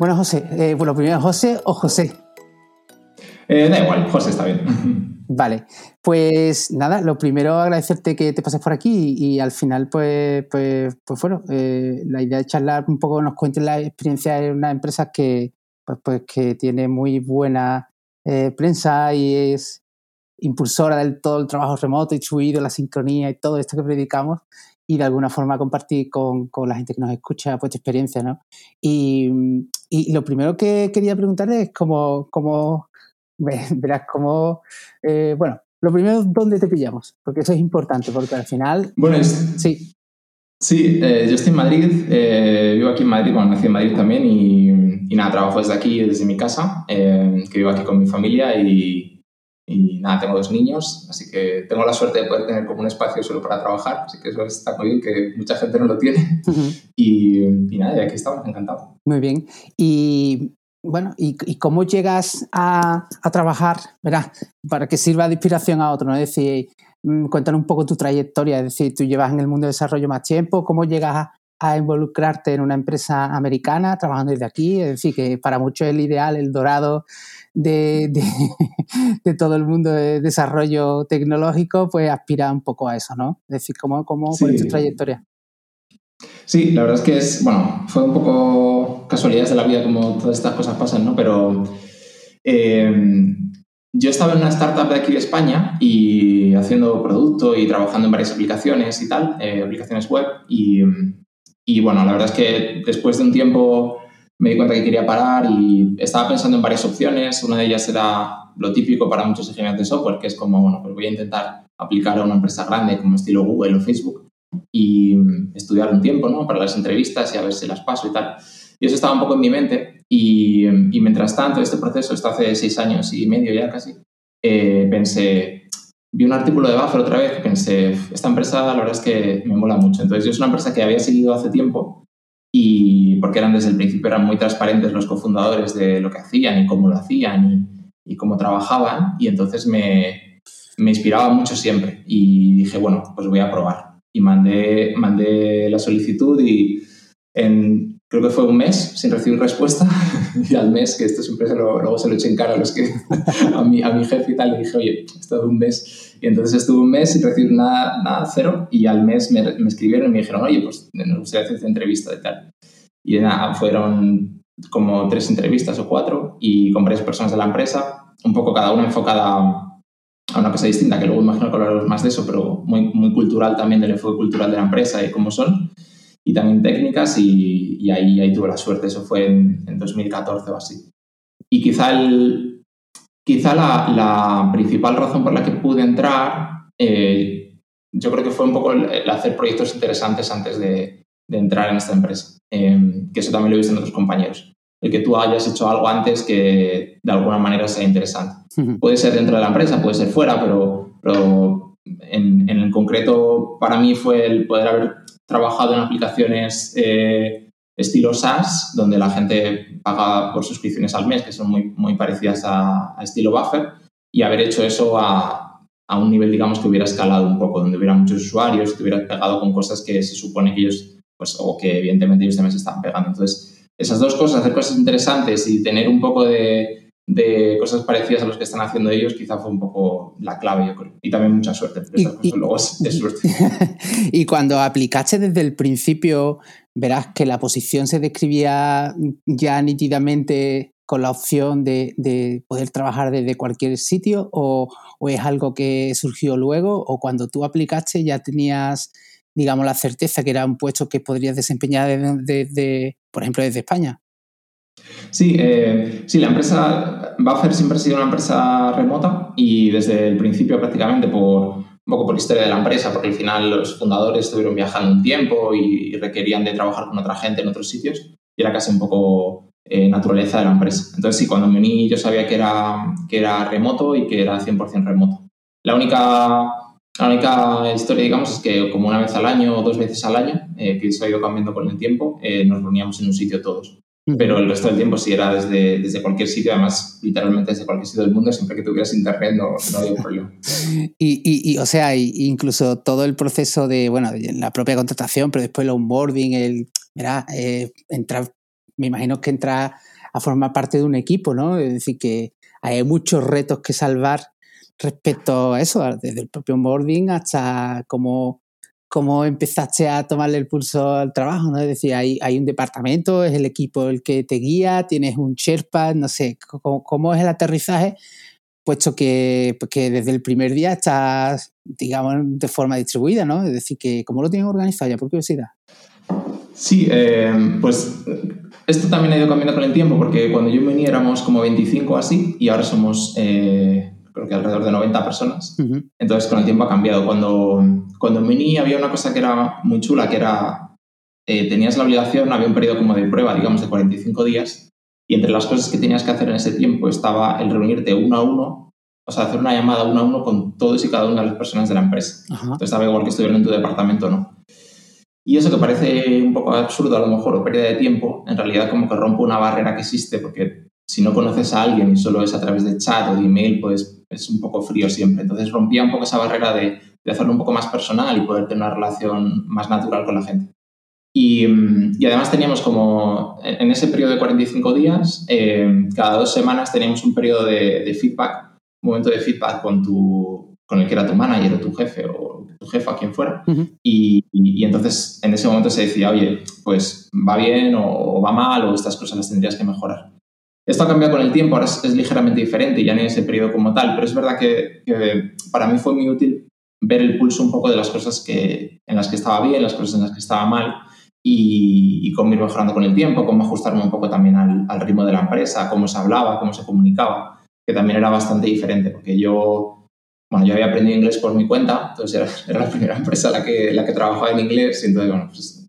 Bueno, José, eh, bueno, primero José o José. Eh, da igual, José está bien. Vale, pues nada, lo primero agradecerte que te pases por aquí y, al final, pues, pues, pues bueno, eh, la idea de charlar un poco, nos cuentes la experiencia de una empresa que, pues, pues que tiene muy buena eh, prensa y es impulsora del todo el trabajo remoto, distribuido, la sincronía y todo esto que predicamos y de alguna forma compartir con, con la gente que nos escucha pues tu experiencia, ¿no? Y, y lo primero que quería preguntarle es cómo, cómo verás cómo, eh, bueno, lo primero, ¿dónde te pillamos? Porque eso es importante, porque al final... Bueno, sí. Sí, eh, yo estoy en Madrid, eh, vivo aquí en Madrid, bueno, nací en Madrid también y, y nada, trabajo desde aquí, desde mi casa, que vivo aquí con mi familia y, y, nada, tengo dos niños, así que tengo la suerte de poder tener como un espacio solo para trabajar, así que eso está muy bien, que mucha gente no lo tiene. y, y, nada, y aquí estamos, encantado. Muy bien. Y bueno, ¿y, cómo llegas a, trabajar, ¿verdad? Para que sirva de inspiración a otro, ¿no? Es decir, mm, cuéntanos un poco tu trayectoria, es decir, tú llevas en el mundo de desarrollo más tiempo, ¿cómo llegas a, involucrarte en una empresa americana trabajando desde aquí? Es decir, que para muchos es el ideal, el dorado de, todo el mundo de desarrollo tecnológico, pues aspira un poco a eso, ¿no? Es decir, ¿cómo, cómo es tu trayectoria? Sí, la verdad es que es, bueno, fue un poco casualidades de la vida como todas estas cosas pasan, ¿no? Pero eh, yo estaba en una startup de aquí de España y haciendo producto y trabajando en varias aplicaciones y tal, eh, aplicaciones web. Y, y, bueno, la verdad es que después de un tiempo me di cuenta que quería parar y estaba pensando en varias opciones. Una de ellas era lo típico para muchos ingenieros de software, que es como, bueno, pues voy a intentar aplicar a una empresa grande como estilo Google o Facebook y estudiar un tiempo, ¿no? Para las entrevistas y a ver si las paso y tal. Y eso estaba un poco en mi mente y, y mientras tanto, este proceso, esto hace seis años y medio ya casi, eh, pensé, vi un artículo de Buffer otra vez pensé, esta empresa la verdad es que me mola mucho. Entonces yo es una empresa que había seguido hace tiempo y porque eran desde el principio, eran muy transparentes los cofundadores de lo que hacían y cómo lo hacían y, y cómo trabajaban y entonces me, me inspiraba mucho siempre y dije, bueno, pues voy a probar y mandé, mandé la solicitud y en, creo que fue un mes sin recibir respuesta y al mes, que esto siempre se lo, luego se lo eché en cara a, los que, a, mi, a mi jefe y tal, le dije, oye, esto de un mes. Y entonces estuve un mes sin recibir nada, nada cero y al mes me, me escribieron y me dijeron, oye, pues nos gustaría hacer esta entrevista y tal. Y nada, fueron como tres entrevistas o cuatro y con varias personas de la empresa, un poco cada una enfocada a una cosa distinta, que luego imagino que hablaremos más de eso, pero muy, muy cultural también del enfoque cultural de la empresa y cómo son, y también técnicas, y, y ahí, ahí tuve la suerte, eso fue en, en 2014 o así. Y quizá, el, quizá la, la, principal razón por la que pude entrar, eh, yo creo que fue un poco el, el hacer proyectos interesantes antes de, de entrar en esta empresa, eh, que eso también lo he visto en otros compañeros el que tú hayas hecho algo antes que de alguna manera sea interesante. Puede ser dentro de la empresa, puede ser fuera, pero, pero en, en, el concreto para mí fue el poder haber trabajado en aplicaciones eh, estilo SaaS, donde la gente paga por suscripciones al mes, que son muy, muy parecidas a, a estilo Buffer, y haber hecho eso a, a, un nivel, digamos, que hubiera escalado un poco, donde hubiera muchos usuarios, que hubiera pegado con cosas que se supone que ellos, pues, o que evidentemente ellos también se están pegando. Entonces, esas dos cosas, hacer cosas interesantes y tener un poco de, de cosas parecidas a los que están haciendo ellos, quizá fue un poco la clave, yo creo. Y también mucha suerte, y, y, luego es, es suerte. y cuando aplicaste desde el principio, verás que la posición se describía ya nítidamente con la opción de, de poder trabajar desde cualquier sitio o, o, es algo que surgió luego o cuando tú aplicaste ya tenías digamos, la certeza que era un puesto que podrías desempeñar desde, de, por ejemplo, desde España. Sí, eh, sí, la empresa Buffer siempre ha sido una empresa remota y desde el principio prácticamente por un poco por historia de la empresa, porque al final los fundadores estuvieron viajando un tiempo y, requerían de trabajar con otra gente en otros sitios y era casi un poco eh, naturaleza de la empresa. Entonces sí, cuando me uní yo sabía que era, que era remoto y que era 100% remoto. La única la única historia, digamos, es que como una vez al año o dos veces al año, eh, que eso ha ido cambiando con el tiempo, eh, nos reuníamos en un sitio todos. Pero el resto del tiempo sí era desde, desde cualquier sitio, además, literalmente desde cualquier sitio del mundo, siempre que tuvieras internet no, no había problema. y, y, y, o sea, incluso todo el proceso de, bueno, la propia contratación, pero después el onboarding, el, mira, eh, entrar me imagino que entras a formar parte de un equipo, ¿no? Es decir, que hay muchos retos que salvar respecto a eso, desde el propio onboarding hasta cómo, cómo empezaste a tomarle el pulso al trabajo, ¿no? Es decir, hay, hay un departamento, es el equipo el que te guía, tienes un Sherpa, no sé, cómo, cómo es el aterrizaje, puesto que, que, desde el primer día estás, digamos, de forma distribuida, ¿no? Es decir, que ¿cómo lo tienen organizado ya, por curiosidad? Sí, eh, pues esto también ha ido cambiando con el tiempo, porque cuando yo vení éramos como 25 así, y ahora somos, eh, creo que alrededor de 90 personas. Entonces, con el tiempo ha cambiado. Cuando, cuando vení había una cosa que era muy chula, que era, eh, tenías la obligación, había un periodo como de prueba, digamos, de 45 días, y entre las cosas que tenías que hacer en ese tiempo estaba el reunirte uno a uno, o sea, hacer una llamada uno a uno con todos y cada una de las personas de la empresa. Entonces, estaba igual que estuvieran en tu departamento no. Y eso que parece un poco absurdo a lo mejor o pérdida de tiempo, en realidad como que rompe una barrera que existe porque si no conoces a alguien y solo es a través de chat o de email, pues es un poco frío siempre. Entonces rompía un poco esa barrera de, de hacerlo un poco más personal y poder tener una relación más natural con la gente. Y, y, además teníamos como, en ese periodo de 45 días, eh, cada dos semanas teníamos un periodo de, de, feedback, un momento de feedback con, tu, con el que era tu manager o tu jefe o tu jefa, quien fuera. Uh -huh. y, y, entonces en ese momento se decía, oye, pues va bien o, o, va mal o estas cosas las tendrías que mejorar. Esto ha cambiado con el tiempo, ahora es, es ligeramente diferente, ya no en ese periodo como tal, pero es verdad que, que para mí fue muy útil ver el pulso un poco de las cosas que, en las que estaba bien, las cosas en las que estaba mal y, y, cómo ir mejorando con el tiempo, cómo ajustarme un poco también al, al, ritmo de la empresa, cómo se hablaba, cómo se comunicaba, que también era bastante diferente, porque yo, bueno, yo había aprendido inglés por mi cuenta, entonces era, era la primera empresa la que, la que trabajaba en inglés, y entonces, bueno, pues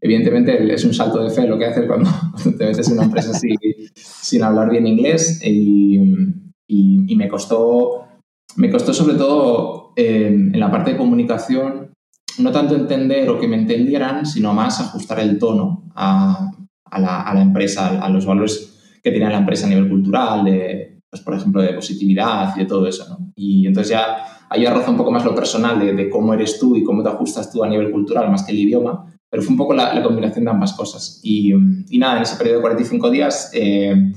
evidentemente es un salto de fe lo que haces cuando te metes en una empresa así sin hablar bien inglés y, y, y, me costó me costó sobre todo eh, en la parte de comunicación no tanto entender o que me entendieran, sino más ajustar el tono a, a, la, a la, empresa, a, los valores que tiene la empresa a nivel cultural, de, pues, por ejemplo, de positividad y de todo eso. ¿no? Y entonces ya ahí arroza un poco más lo personal de, de, cómo eres tú y cómo te ajustas tú a nivel cultural, más que el idioma, pero fue un poco la, la combinación de ambas cosas. Y, y, nada, en ese periodo de 45 días, eh,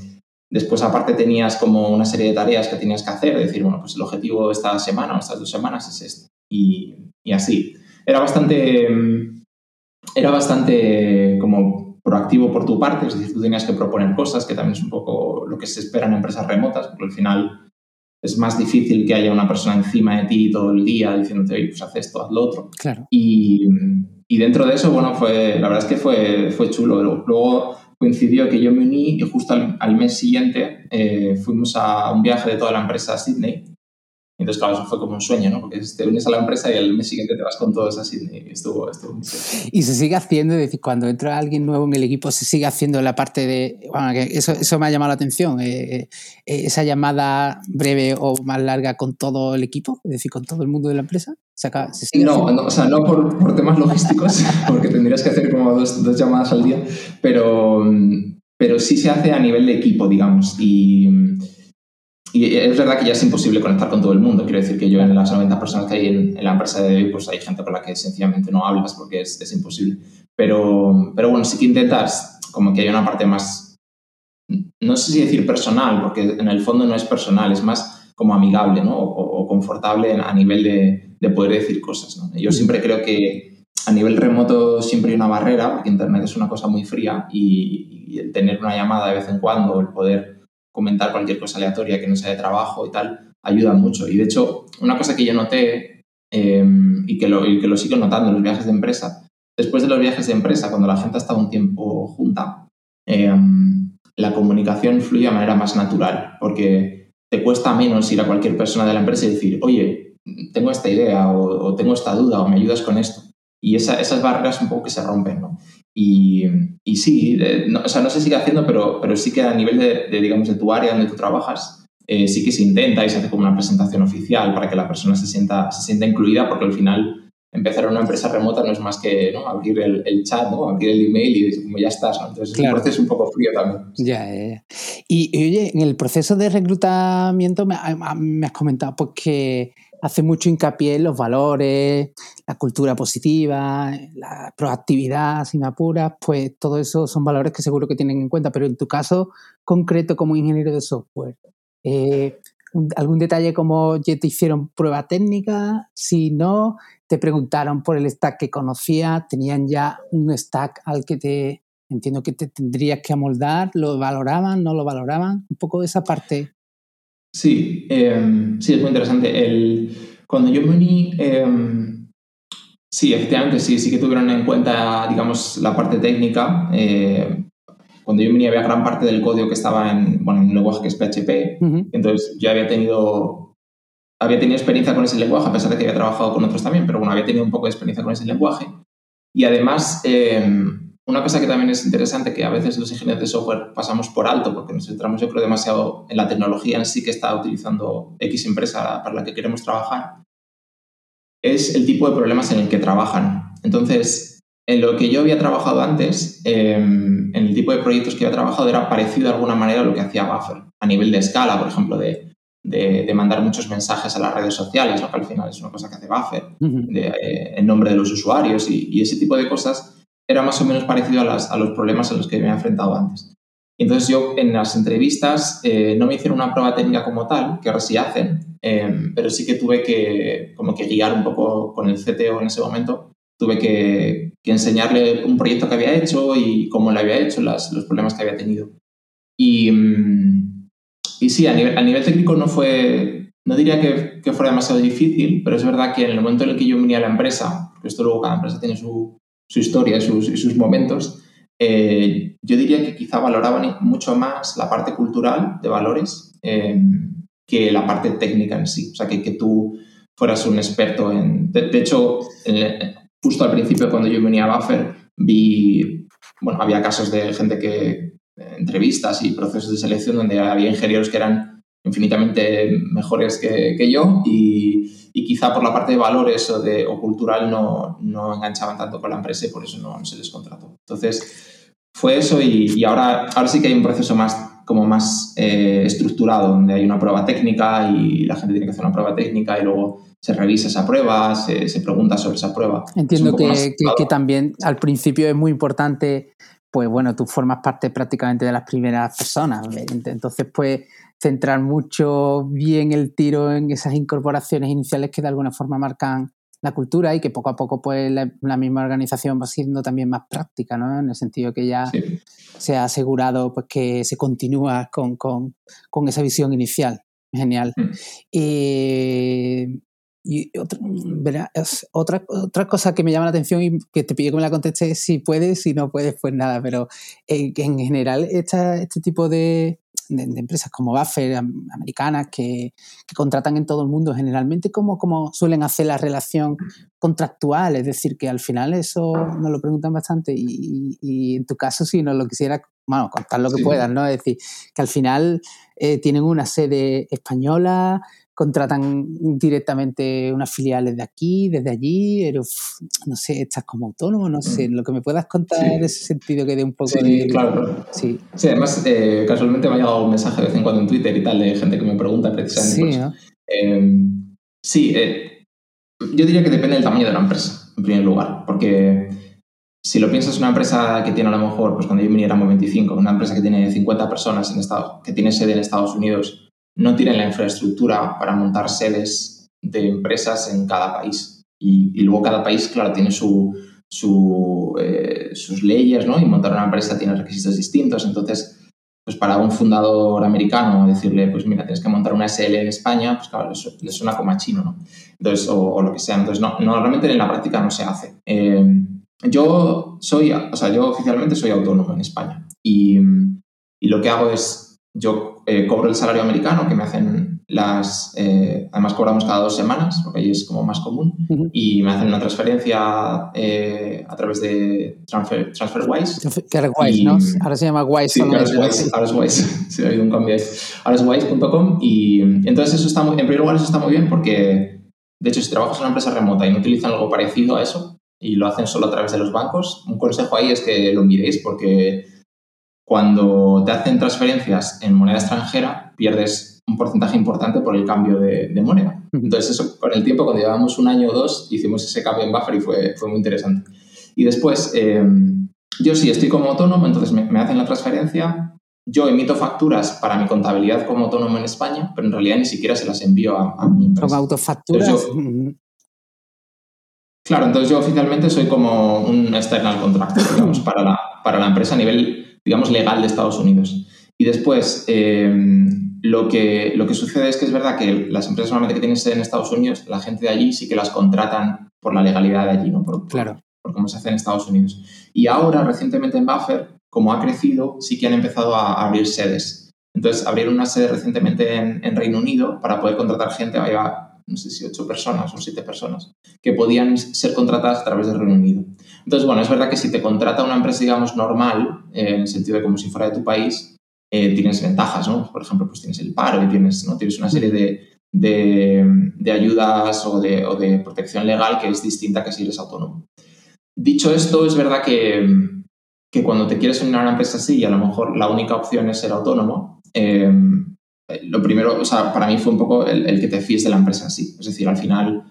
después aparte tenías como una serie de tareas que tenías que hacer, decir, bueno, pues el objetivo de esta semana o estas dos semanas es este. Y, y así era bastante, era bastante como proactivo por tu parte, es decir, tú tenías que proponer cosas, que también es un poco lo que se espera en empresas remotas, porque al final es más difícil que haya una persona encima de ti todo el día diciéndote, oye, pues haz esto, haz lo otro. Claro. Y, y, dentro de eso, bueno, fue, la verdad es que fue, fue chulo. Luego coincidió que yo me uní y justo al, mes siguiente eh, fuimos a un viaje de toda la empresa a Sydney entonces, claro, eso fue como un sueño, ¿no? Porque te unes a la empresa y el mes siguiente te vas con todos a Sydney. Y estuvo, estuvo muy Y se sigue haciendo, es decir, cuando entra alguien nuevo en el equipo, se sigue haciendo la parte de. Bueno, que eso, eso me ha llamado la atención. Eh, eh, esa llamada breve o más larga con todo el equipo, es decir, con todo el mundo de la empresa. ¿Se acaba, se no, no, o sea, no por, por temas logísticos, porque tendrías que hacer como dos, dos llamadas al día, pero, pero sí se hace a nivel de equipo, digamos. Y y es verdad que ya es imposible conectar con todo el mundo. Quiero decir que yo en las 90 personas que hay en, en la empresa de hoy, pues hay gente con la que sencillamente no hablas porque es, es, imposible. Pero, pero bueno, sí que intentas como que haya una parte más, no sé si decir personal, porque en el fondo no es personal, es más como amigable ¿no? o, o confortable a nivel de, de, poder decir cosas. ¿no? Yo siempre creo que a nivel remoto siempre hay una barrera, porque Internet es una cosa muy fría y, y el tener una llamada de vez en cuando, el poder comentar cualquier cosa aleatoria que no sea de trabajo y tal, ayuda mucho. Y de hecho, una cosa que yo noté eh, y, que lo, y que lo sigo notando en los viajes de empresa, después de los viajes de empresa, cuando la gente ha estado un tiempo junta, eh, la comunicación fluye de manera más natural, porque te cuesta menos ir a cualquier persona de la empresa y decir, oye, tengo esta idea o, o tengo esta duda o me ayudas con esto. Y esa, esas barreras un poco que se rompen, ¿no? Y, y sí, de, no, o sea, no se sigue haciendo, pero, pero sí que a nivel de, de digamos, de tu área donde tú trabajas, eh, sí que se intenta y se hace como una presentación oficial para que la persona se sienta, se sienta incluida, porque al final empezar una empresa remota no es más que ¿no? abrir el, el, chat, ¿no? abrir el email y como ya estás. ¿no? Entonces claro. es un proceso un poco frío también. Ya, ya, ya. Y, y, oye, en el proceso de reclutamiento me, me has comentado pues, que hace mucho hincapié en los valores, la cultura positiva, la proactividad, si me apuras, pues todo eso son valores que seguro que tienen en cuenta, pero en tu caso concreto como ingeniero de software, eh, ¿algún detalle como ya te hicieron prueba técnica? Si no, te preguntaron por el stack que conocías, tenían ya un stack al que te entiendo que te tendrías que amoldar, ¿lo valoraban, no lo valoraban? Un poco de esa parte. Sí, em, sí, es muy interesante. El, cuando yo me uní, em, sí, efectivamente, sí, sí que tuvieron en cuenta, digamos, la parte técnica. Eh, cuando yo me uní había gran parte del código que estaba en, bueno, en un lenguaje que es PHP. Entonces yo había tenido, había tenido experiencia con ese lenguaje, a pesar de que había trabajado con otros también, pero bueno, había tenido un poco de experiencia con ese lenguaje. Y además, em, una cosa que también es interesante, que a veces los ingenieros de software pasamos por alto porque nos centramos, yo creo, demasiado en la tecnología en sí que está utilizando X empresa para la que queremos trabajar, es el tipo de problemas en el que trabajan. Entonces, en lo que yo había trabajado antes, em, en el tipo de proyectos que había trabajado, era parecido de alguna manera a lo que hacía Buffer, a nivel de escala, por ejemplo, de, de, mandar muchos mensajes a las redes sociales, que al final es una cosa que hace Buffer, eh, en nombre de los usuarios y, y ese tipo de cosas era más o menos parecido a, los problemas a los que me había enfrentado antes. Entonces yo en las entrevistas eh, no me hicieron una prueba técnica como tal, que ahora sí hacen, em, pero sí que tuve que como que guiar un poco con el CTO en ese momento. Tuve que, enseñarle un proyecto que había hecho y cómo lo había hecho, los problemas que había tenido. Y, mm, y sí, a nivel, a nivel técnico no fue, no diría que, que, fuera demasiado difícil, pero es verdad que en el momento en el que yo venía a la empresa, porque esto luego cada empresa tiene su, su historia y sus, momentos, eh, yo diría que quizá valoraban mucho más la parte cultural de valores eh, que la parte técnica en sí. O sea, que, que tú fueras un experto en... De, hecho, justo al principio cuando yo venía a Buffer, vi, bueno, había casos de gente que, entrevistas y procesos de selección donde había ingenieros que eran infinitamente mejores que, que yo y, y quizá por la parte de valores o, de, o cultural no, no enganchaban tanto con la empresa y por eso no, se les contrató. Entonces, fue eso y, y, ahora, ahora sí que hay un proceso más como más eh, estructurado, donde hay una prueba técnica y la gente tiene que hacer una prueba técnica y luego se revisa esa prueba, se, se pregunta sobre esa prueba. Entiendo que, que, que, también al principio es muy importante, pues bueno, tú formas parte prácticamente de las primeras personas, entonces pues centrar mucho bien el tiro en esas incorporaciones iniciales que de alguna forma marcan la cultura y que poco a poco pues la, misma organización va siendo también más práctica, ¿no? En el sentido que ya se ha asegurado pues que se continúa con, con, con esa visión inicial. Genial. Mm. y otra, otra, otra cosa que me llama la atención y que te pido que me la contestes si puedes, si no puedes, pues nada, pero eh, en general esta, este tipo de, de, empresas como Buffer, americanas, que, contratan en todo el mundo, generalmente, ¿cómo, ¿cómo, suelen hacer la relación contractual? Es decir, que al final eso nos lo preguntan bastante y, en tu caso, si nos lo quisiera, bueno, contar lo que puedas, ¿no? Es decir, que al final eh, tienen una sede española, contratan directamente unas filiales de aquí, desde allí, pero no sé, estás como autónomo, no sé, mm. lo que me puedas contar en ese sentido que dé un poco sí, de... Claro, Sí, sí además eh, casualmente me ha llegado un mensaje de vez en cuando en Twitter y tal de gente que me pregunta precisamente. Sí, em, sí eh, yo diría que depende del tamaño de la empresa, en primer lugar, porque si lo piensas, una empresa que tiene a lo mejor, pues cuando yo viniera éramos 25, una empresa que tiene 50 personas en Estado, que tiene sede en Estados Unidos, no tienen la infraestructura para montar sedes de empresas en cada país. Y, luego cada país, claro, tiene su, eh, sus leyes, ¿no? Y montar una empresa tiene requisitos distintos. Entonces, pues para un fundador americano decirle, pues mira, tienes que montar una SL en España, pues claro, le suena como a chino, ¿no? Entonces, o, lo que sea. Entonces, no, normalmente en la práctica no se hace. Eh, yo soy, o sea, yo oficialmente soy autónomo en España y, y lo que hago es yo eh, cobro el salario americano que me hacen las... Eh, además cobramos cada dos semanas, porque ahí es como más común, y me hacen una transferencia eh, a través de Transfer, TransferWise. Que era Wise, ¿no? Ahora se llama Wise. Sí, ahora es Wise, ahora es Wise. sí, ha habido un cambio ahí. Ahora es Wise.com y entonces eso está muy, en primer lugar eso está muy bien porque, de hecho, si trabajas en una empresa remota y no utilizan algo parecido a eso y lo hacen solo a través de los bancos, un consejo ahí es que lo miréis porque cuando te hacen transferencias en moneda extranjera, pierdes un porcentaje importante por el cambio de, moneda. Entonces, eso con el tiempo, cuando llevábamos un año o dos, hicimos ese cambio en buffer y fue, fue muy interesante. Y después, eh, yo sí estoy como autónomo, entonces me, hacen la transferencia, yo emito facturas para mi contabilidad como autónomo en España, pero en realidad ni siquiera se las envío a, mi empresa. Como autofacturas. claro, entonces yo oficialmente soy como un external contractor, digamos, para la, para la empresa a nivel, digamos, legal de Estados Unidos. Y después, eh, lo, que, lo que sucede es que es verdad que las empresas normalmente que tienen sede en Estados Unidos, la gente de allí sí que las contratan por la legalidad de allí, ¿no? Por, claro. por, cómo se hace en Estados Unidos. Y ahora, recientemente en Buffer, como ha crecido, sí que han empezado a, abrir sedes. Entonces, abrieron una sede recientemente en, Reino Unido para poder contratar gente, había, no sé si ocho personas o siete personas, que podían ser contratadas a través del Reino Unido. Entonces, bueno, es verdad que si te contrata una empresa, digamos, normal, en el sentido de como si fuera de tu país, eh, tienes ventajas, ¿no? Por ejemplo, pues tienes el paro y tienes, ¿no? tienes una serie de, de, ayudas o de, o de, protección legal que es distinta que si eres autónomo. Dicho esto, es verdad que, que cuando te quieres unir a una empresa así y a lo mejor la única opción es ser autónomo, eh, lo primero, o sea, para mí fue un poco el, el, que te fíes de la empresa así. Es decir, al final,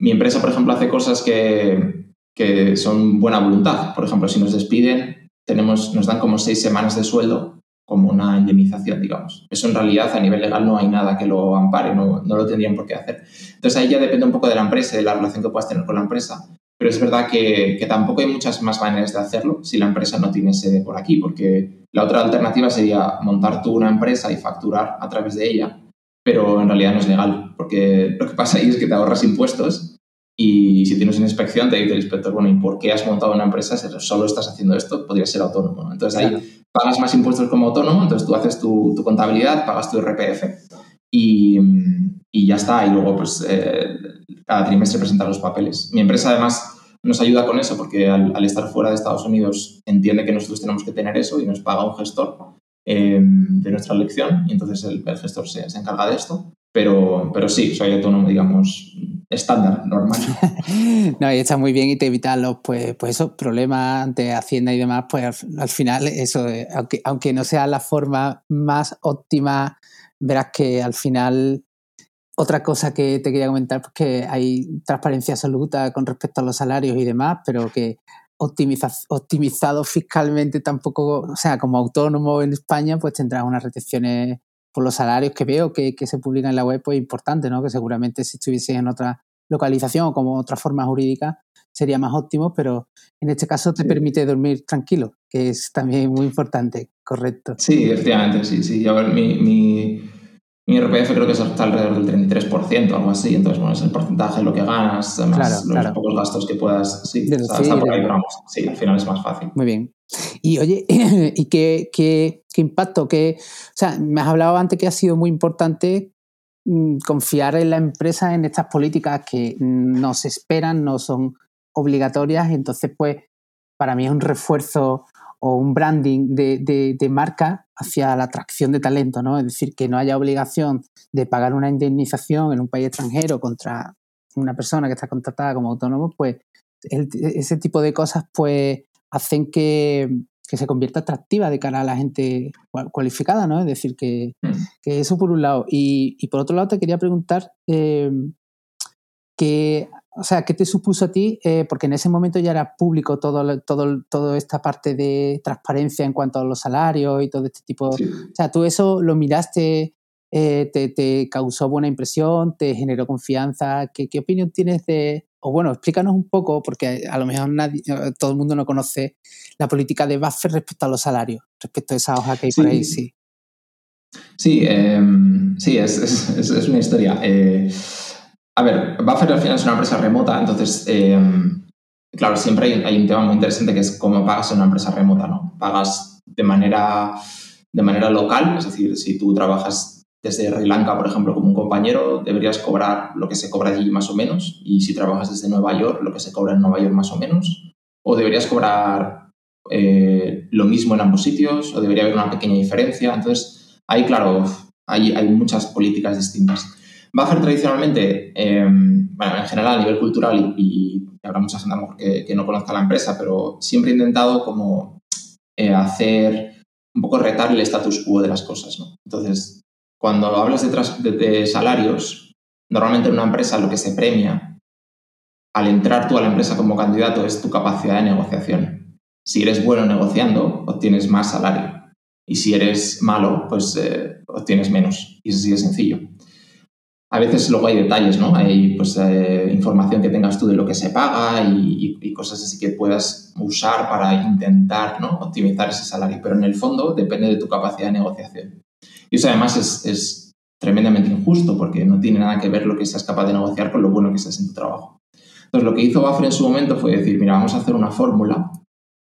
mi empresa, por ejemplo, hace cosas que, que son buena voluntad. Por ejemplo, si nos despiden, tenemos, nos dan como seis semanas de sueldo como una indemnización, digamos. Eso en realidad a nivel legal no hay nada que lo ampare, no, no lo tendrían por qué hacer. Entonces ahí ya depende un poco de la empresa, de la relación que puedas tener con la empresa. Pero es verdad que, que, tampoco hay muchas más maneras de hacerlo si la empresa no tiene sede por aquí, porque la otra alternativa sería montar tú una empresa y facturar a través de ella, pero en realidad no es legal, porque lo que pasa ahí es que te ahorras impuestos y si tienes una inspección te dice el inspector, bueno, ¿y por qué has montado una empresa si solo estás haciendo esto? Podría ser autónomo. Entonces ahí pagas más impuestos como autónomo, entonces tú haces tu, contabilidad, pagas tu RPF y, y, ya está. Y luego, pues, eh, cada trimestre presentas los papeles. Mi empresa, además, nos ayuda con eso porque al, estar fuera de Estados Unidos entiende que nosotros tenemos que tener eso y nos paga un gestor eh, de nuestra elección y entonces el, gestor se, se, encarga de esto. Pero, pero sí, soy autónomo, digamos, estándar, normal. no, y está muy bien y te evita los, pues, pues esos problemas de Hacienda y demás, pues al, final eso, aunque, aunque no sea la forma más óptima, verás que al final otra cosa que te quería comentar, pues que hay transparencia absoluta con respecto a los salarios y demás, pero que optimizado fiscalmente tampoco, o sea, como autónomo en España, pues tendrás unas retenciones por los salarios que veo que, se publican en la web, pues importante, ¿no? Que seguramente si estuviese en otra localización o como otra forma jurídica sería más óptimo, pero en este caso te permite dormir tranquilo, que es también muy importante, correcto. Sí, efectivamente, sí, sí. Mi, mi, mi RPF creo que está alrededor del 33%, algo así, entonces, bueno, es el porcentaje de lo que ganas, además los pocos gastos que puedas, sí, está, por ahí, pero vamos, sí, al final es más fácil. Muy bien. Y oye, ¿y qué, qué, qué impacto? Qué, o sea, me has hablado antes que ha sido muy importante mm, confiar en la empresa en estas políticas que no se esperan, no son obligatorias, entonces pues para mí es un refuerzo o un branding de, de, de, marca hacia la atracción de talento, ¿no? Es decir, que no haya obligación de pagar una indemnización en un país extranjero contra una persona que está contratada como autónomo, pues ese tipo de cosas pues hacen que, se convierta atractiva de cara a la gente cualificada, ¿no? Es decir, que, mm. eso por un lado. Y, por otro lado te quería preguntar eh, que, o sea, ¿qué te supuso a ti? Eh, porque en ese momento ya era público todo, todo, toda esta parte de transparencia en cuanto a los salarios y todo este tipo. O sea, tú eso lo miraste, eh, te, te, causó buena impresión, te generó confianza. ¿Qué, ¿Qué, opinión tienes de, o bueno, explícanos un poco, porque a lo mejor nadie, eh, todo el mundo no conoce la política de Buffer respecto a los salarios, respecto a esa hoja que hay por ahí, sí. Sí, em, sí es, es, es, una historia. Eh, a ver, Buffer al final es una empresa remota, entonces, em, claro, siempre hay, hay, un tema muy interesante que es cómo pagas en una empresa remota, ¿no? Pagas de manera, de manera local, es decir, si tú trabajas desde Sri Lanka, por ejemplo, como un compañero, deberías cobrar lo que se cobra allí más o menos. Y si trabajas desde Nueva York, lo que se cobra en Nueva York más o menos. O deberías cobrar eh, lo mismo en ambos sitios, o debería haber una pequeña diferencia. Entonces, ahí, claro, hay, hay muchas políticas distintas. Buffer tradicionalmente, em, bueno, en general a nivel cultural, y, habrá mucha gente que, no conozca la empresa, pero siempre he intentado como eh, hacer un poco retar el status quo de las cosas. Entonces, cuando hablas de, salarios, normalmente en una empresa lo que se premia al entrar tú a la empresa como candidato es tu capacidad de negociación. Si eres bueno negociando, obtienes más salario. Y si eres malo, pues eh, obtienes menos. Y es así de sencillo. A veces luego hay detalles, ¿no? Hay pues, eh, información que tengas tú de lo que se paga y, cosas así que puedas usar para intentar ¿no? optimizar ese salario. Pero en el fondo depende de tu capacidad de negociación. Y eso además es, es tremendamente injusto porque no tiene nada que ver lo que seas capaz de negociar con lo bueno que seas en tu trabajo. Entonces lo que hizo Buffer en su momento fue decir, mira, vamos a hacer una fórmula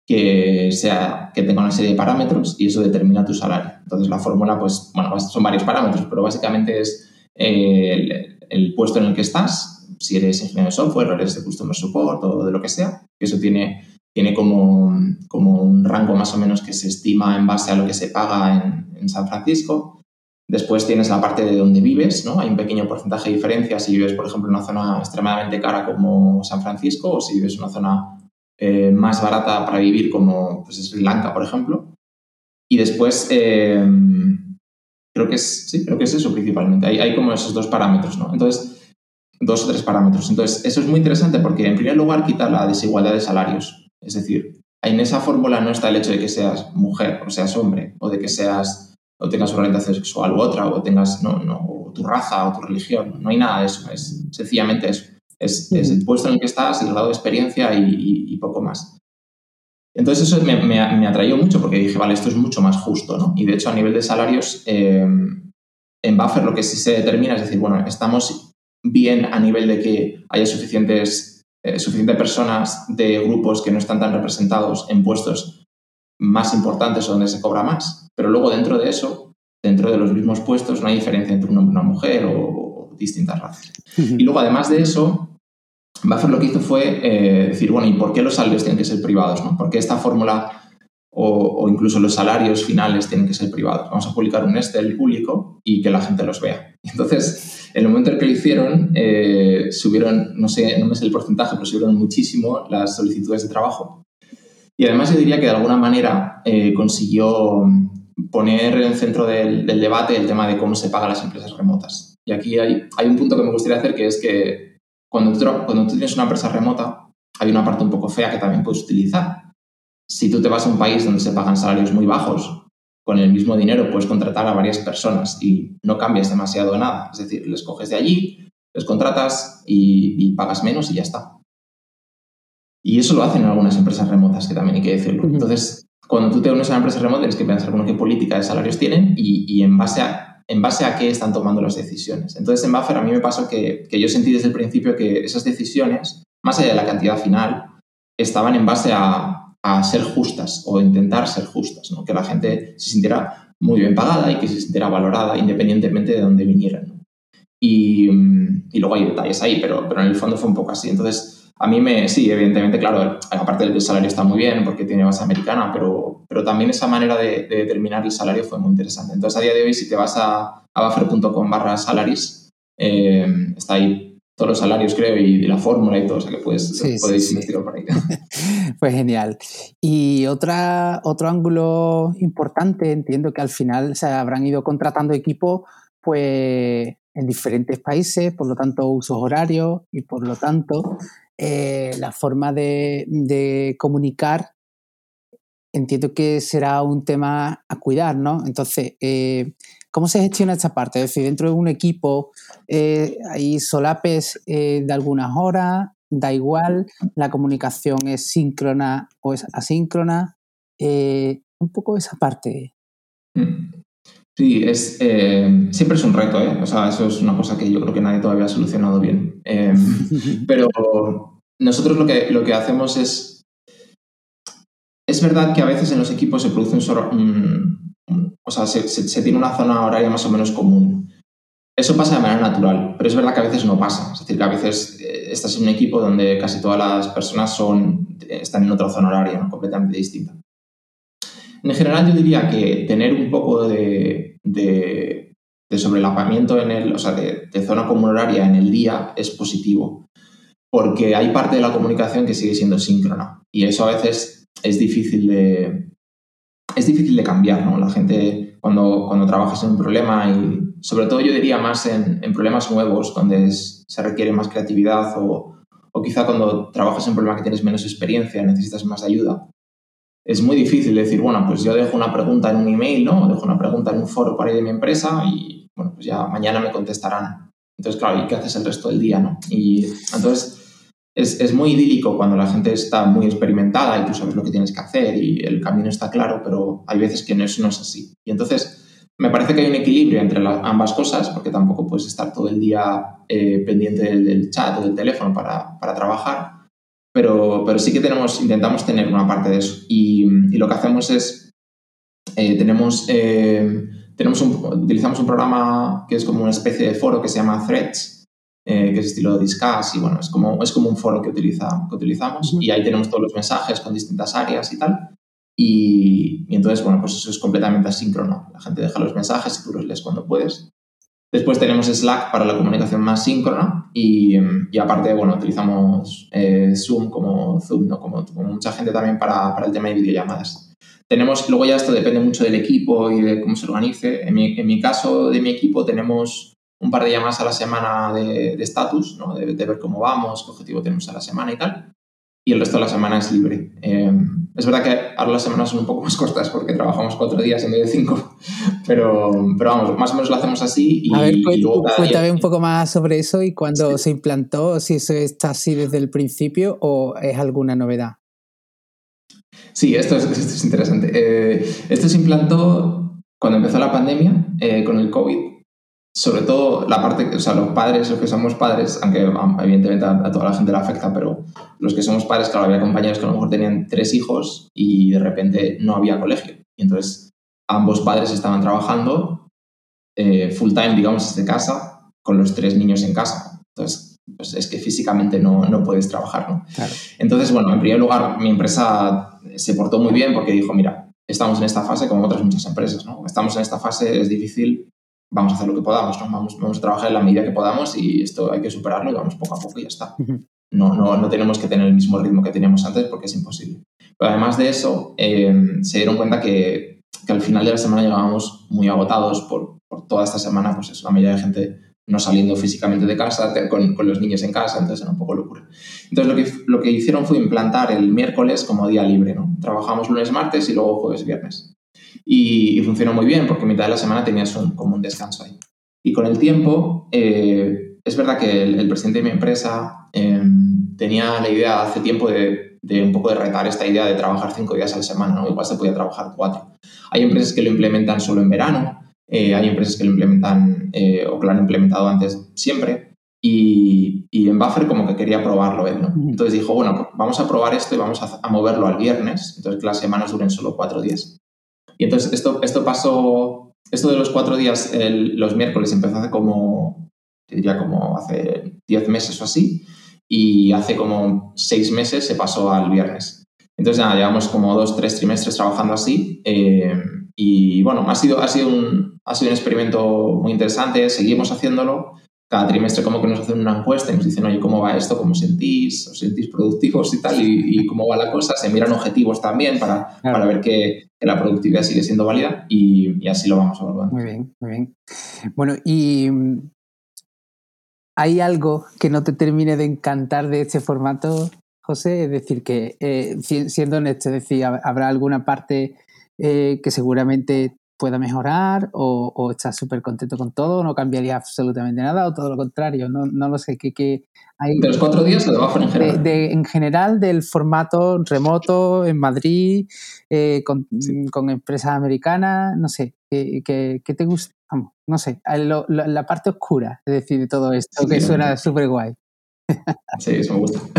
que, sea, que tenga una serie de parámetros y eso determina tu salario. Entonces la fórmula, pues, bueno, son varios parámetros, pero básicamente es el, puesto en el que estás, si eres ingeniero de software o eres de customer support o de lo que sea, que eso tiene, tiene como, como un rango más o menos que se estima en base a lo que se paga en, en San Francisco. Después tienes la parte de donde vives, ¿no? Hay un pequeño porcentaje de diferencia si vives, por ejemplo, en una zona extremadamente cara como San Francisco o si vives en una zona eh, más barata para vivir como pues, Sri Lanka, por ejemplo. Y después, eh, creo, que es, sí, creo que es eso principalmente. Hay, hay como esos dos parámetros, ¿no? Entonces, dos o tres parámetros. Entonces, eso es muy interesante porque, en primer lugar, quita la desigualdad de salarios. Es decir, en esa fórmula no está el hecho de que seas mujer o seas hombre o de que seas o tengas orientación sexual u otra o tengas no, no, tu raza o tu religión. No hay nada de eso. Es sencillamente eso. Es, es el puesto en el que estás, el grado de experiencia y, poco más. Entonces eso me, me, mucho porque dije, vale, esto es mucho más justo, ¿no? Y de hecho a nivel de salarios, eh, en Buffer lo que sí se determina es decir, bueno, estamos bien a nivel de que haya suficientes eh, suficientes personas de grupos que no están tan representados en puestos más importantes o donde se cobra más. Pero luego dentro de eso, dentro de los mismos puestos, no hay diferencia entre un hombre y una mujer o, distintas razas. Y luego, además de eso, Buffer lo que hizo fue eh, decir, bueno, ¿y por qué los salarios tienen que ser privados? ¿no? ¿Por qué esta fórmula o, incluso los salarios finales tienen que ser privados? Vamos a publicar un Excel público y que la gente los vea. Entonces, en el momento en que lo hicieron, eh, subieron, no sé, no me sé el porcentaje, pero subieron muchísimo las solicitudes de trabajo. Y además yo diría que de alguna manera eh, consiguió poner en el centro del, debate el tema de cómo se pagan las empresas remotas. Y aquí hay, hay un punto que me gustaría hacer, que es que cuando tú, cuando tú tienes una empresa remota, hay una parte un poco fea que también puedes utilizar. Si tú te vas a un país donde se pagan salarios muy bajos, con el mismo dinero puedes contratar a varias personas y no cambias demasiado nada. Es decir, les coges de allí, les contratas y, pagas menos y ya está. Y eso lo hacen algunas empresas remotas, que también hay que decirlo. Entonces, cuando tú te unes a una empresa remota, tienes que pensar, bueno, qué política de salarios tienen y, en, base a, en base a qué están tomando las decisiones. Entonces, en Buffer a mí me pasó que, yo sentí desde el principio que esas decisiones, más allá de la cantidad final, estaban en base a, ser justas o intentar ser justas, ¿no? que la gente se sintiera muy bien pagada y que se sintiera valorada independientemente de dónde vinieran. Y, y, luego hay detalles ahí, pero, pero en el fondo fue un poco así. Entonces, a mí me, sí, evidentemente, claro, aparte del salario está muy bien porque tiene base americana, pero, pero también esa manera de, determinar el salario fue muy interesante. Entonces, a día de hoy, si te vas a, a buffer.com barra salaries, eh, está ahí todos los salarios, creo, y, la fórmula y todo, o sea que puedes, podéis investigar por ahí. pues genial. Y otra, otro ángulo importante, entiendo que al final se habrán ido contratando equipos pues, en diferentes países, por lo tanto usos horarios y por lo tanto eh, la forma de, comunicar entiendo que será un tema a cuidar, ¿no? Entonces, eh, ¿Cómo se gestiona esta parte? Es decir, dentro de un equipo eh, hay solapes de algunas horas, da igual, la comunicación es síncrona o es asíncrona. Un poco esa parte. Mm. Sí, es, siempre es un reto, ¿eh? O sea, eso es una cosa que yo creo que nadie todavía ha solucionado bien. Pero nosotros lo que, lo que hacemos es... Es verdad que a veces en los equipos se produce un, o sea, se, tiene una zona horaria más o menos común. Eso pasa de manera natural, pero es verdad que a veces no pasa. Es decir, que a veces eh, estás en un equipo donde casi todas las personas son, están en otra zona horaria, completamente distinta. En general, yo diría que tener un poco de, de, sobrelapamiento en el, o sea, de, de, zona común horaria en el día es positivo, porque hay parte de la comunicación que sigue siendo síncrona y eso a veces es difícil de, es difícil de cambiar, ¿no? La gente cuando, cuando trabajas en un problema y sobre todo yo diría más en, problemas nuevos donde se requiere más creatividad o, o quizá cuando trabajas en un problema que tienes menos experiencia, necesitas más ayuda, es muy difícil decir, bueno, pues yo dejo una pregunta en un email, ¿no? O dejo una pregunta en un foro para ir de mi empresa y, bueno, pues ya mañana me contestarán. Entonces, claro, ¿y qué haces el resto del día, no? Y entonces es, es, muy idílico cuando la gente está muy experimentada y tú sabes lo que tienes que hacer y el camino está claro, pero hay veces que no es, no es así. Y entonces me parece que hay un equilibrio entre ambas cosas, porque tampoco puedes estar todo el día eh, pendiente del, chat o del teléfono para, para trabajar, pero, pero sí que tenemos, intentamos tener una parte de eso. Y, y lo que hacemos es, eh, tenemos, eh, tenemos un, utilizamos un programa que es como una especie de foro que se llama Threads, eh, que es estilo Discuss, y bueno, es como, es como un foro que, utiliza, que utilizamos, y ahí tenemos todos los mensajes con distintas áreas y tal. Y, y, entonces, bueno, pues eso es completamente asíncrono. La gente deja los mensajes y tú los lees cuando puedes. Después tenemos Slack para la comunicación más síncrona y, y aparte, bueno, utilizamos eh, Zoom como Zoom, ¿no? como, mucha gente también para, para, el tema de videollamadas. Tenemos, luego ya esto depende mucho del equipo y de cómo se organice. En mi, en mi caso, de mi equipo, tenemos un par de llamadas a la semana de estatus, ¿no? de, de, ver cómo vamos, qué objetivo tenemos a la semana y tal. Y el resto de la semana es libre. Eh, es verdad que ahora las semanas son un poco más cortas porque trabajamos cuatro días en vez de cinco, pero, pero vamos, más o menos lo hacemos así. Y, a ver, cuéntame un poco más sobre eso y cuándo se implantó, si eso está así desde el principio o es alguna novedad. Sí, esto es, esto es interesante. Eh, esto se implantó cuando empezó la pandemia eh, con el COVID sobre todo la parte, o sea, los padres, los que somos padres, aunque evidentemente a, toda la gente le afecta, pero los que somos padres, claro, había compañeros que a lo mejor tenían tres hijos y de repente no había colegio. Y entonces ambos padres estaban trabajando eh, full time, digamos, desde casa, con los tres niños en casa. Entonces, pues es que físicamente no, no puedes trabajar, ¿no? Entonces, bueno, en primer lugar, mi empresa se portó muy bien porque dijo, mira, estamos en esta fase como otras muchas empresas, ¿no? Estamos en esta fase, es difícil, vamos a hacer lo que podamos, ¿no? vamos, vamos a trabajar en la medida que podamos y esto hay que superarlo y vamos poco a poco y ya está. No, no, no tenemos que tener el mismo ritmo que teníamos antes porque es imposible. Pero además de eso, eh, se dieron cuenta que, que, al final de la semana llegábamos muy agotados por, por toda esta semana, pues es la mayoría de gente no saliendo físicamente de casa, con, con, los niños en casa, entonces era un poco locura. Entonces lo que, lo que hicieron fue implantar el miércoles como día libre, ¿no? Trabajamos lunes, martes y luego jueves, viernes y, funcionó muy bien porque mitad de la semana tenías un, como un descanso ahí. Y con el tiempo, eh, es verdad que el, presidente de mi empresa em, tenía la idea hace tiempo de, de, un poco de retar esta idea de trabajar cinco días a la semana, ¿no? Igual se podía trabajar cuatro. Hay empresas que lo implementan solo en verano, eh, hay empresas que lo implementan eh, o que lo han implementado antes siempre. Y, y, en Buffer como que quería probarlo él, ¿no? Entonces dijo, bueno, pues vamos a probar esto y vamos a, a moverlo al viernes, entonces que las semanas duren solo cuatro días. Y entonces esto, esto pasó, esto de los cuatro días, los miércoles empezó hace como, diría como hace diez meses o así, y hace como seis meses se pasó al viernes. Entonces nada, llevamos como dos, tres trimestres trabajando así. Eh, y bueno, ha sido, ha, sido un, ha sido un experimento muy interesante, seguimos haciéndolo cada trimestre como que nos hacen una encuesta y nos dicen, oye, ¿cómo va esto? ¿Cómo sentís? ¿Os sentís productivos y tal? Y, cómo va la cosa. Se miran objetivos también para, para ver que, la productividad sigue siendo válida y, así lo vamos evaluando. Muy bien, muy bien. Bueno, y mm, ¿hay algo que no te termine de encantar de este formato, José? Es decir, que eh, siendo honesto, es decir, habrá alguna parte eh, que seguramente pueda mejorar o, o estás súper contento con todo, no cambiaría absolutamente nada o todo lo contrario, no, no lo sé, que, hay... ¿De los cuatro días o de bajo en general? en general del formato remoto en Madrid, eh, con, con, empresas americanas, no sé, ¿qué, te gusta? Vamos, no sé, la parte oscura, es decir, de todo esto, que suena súper guay. Sí, eso me gusta.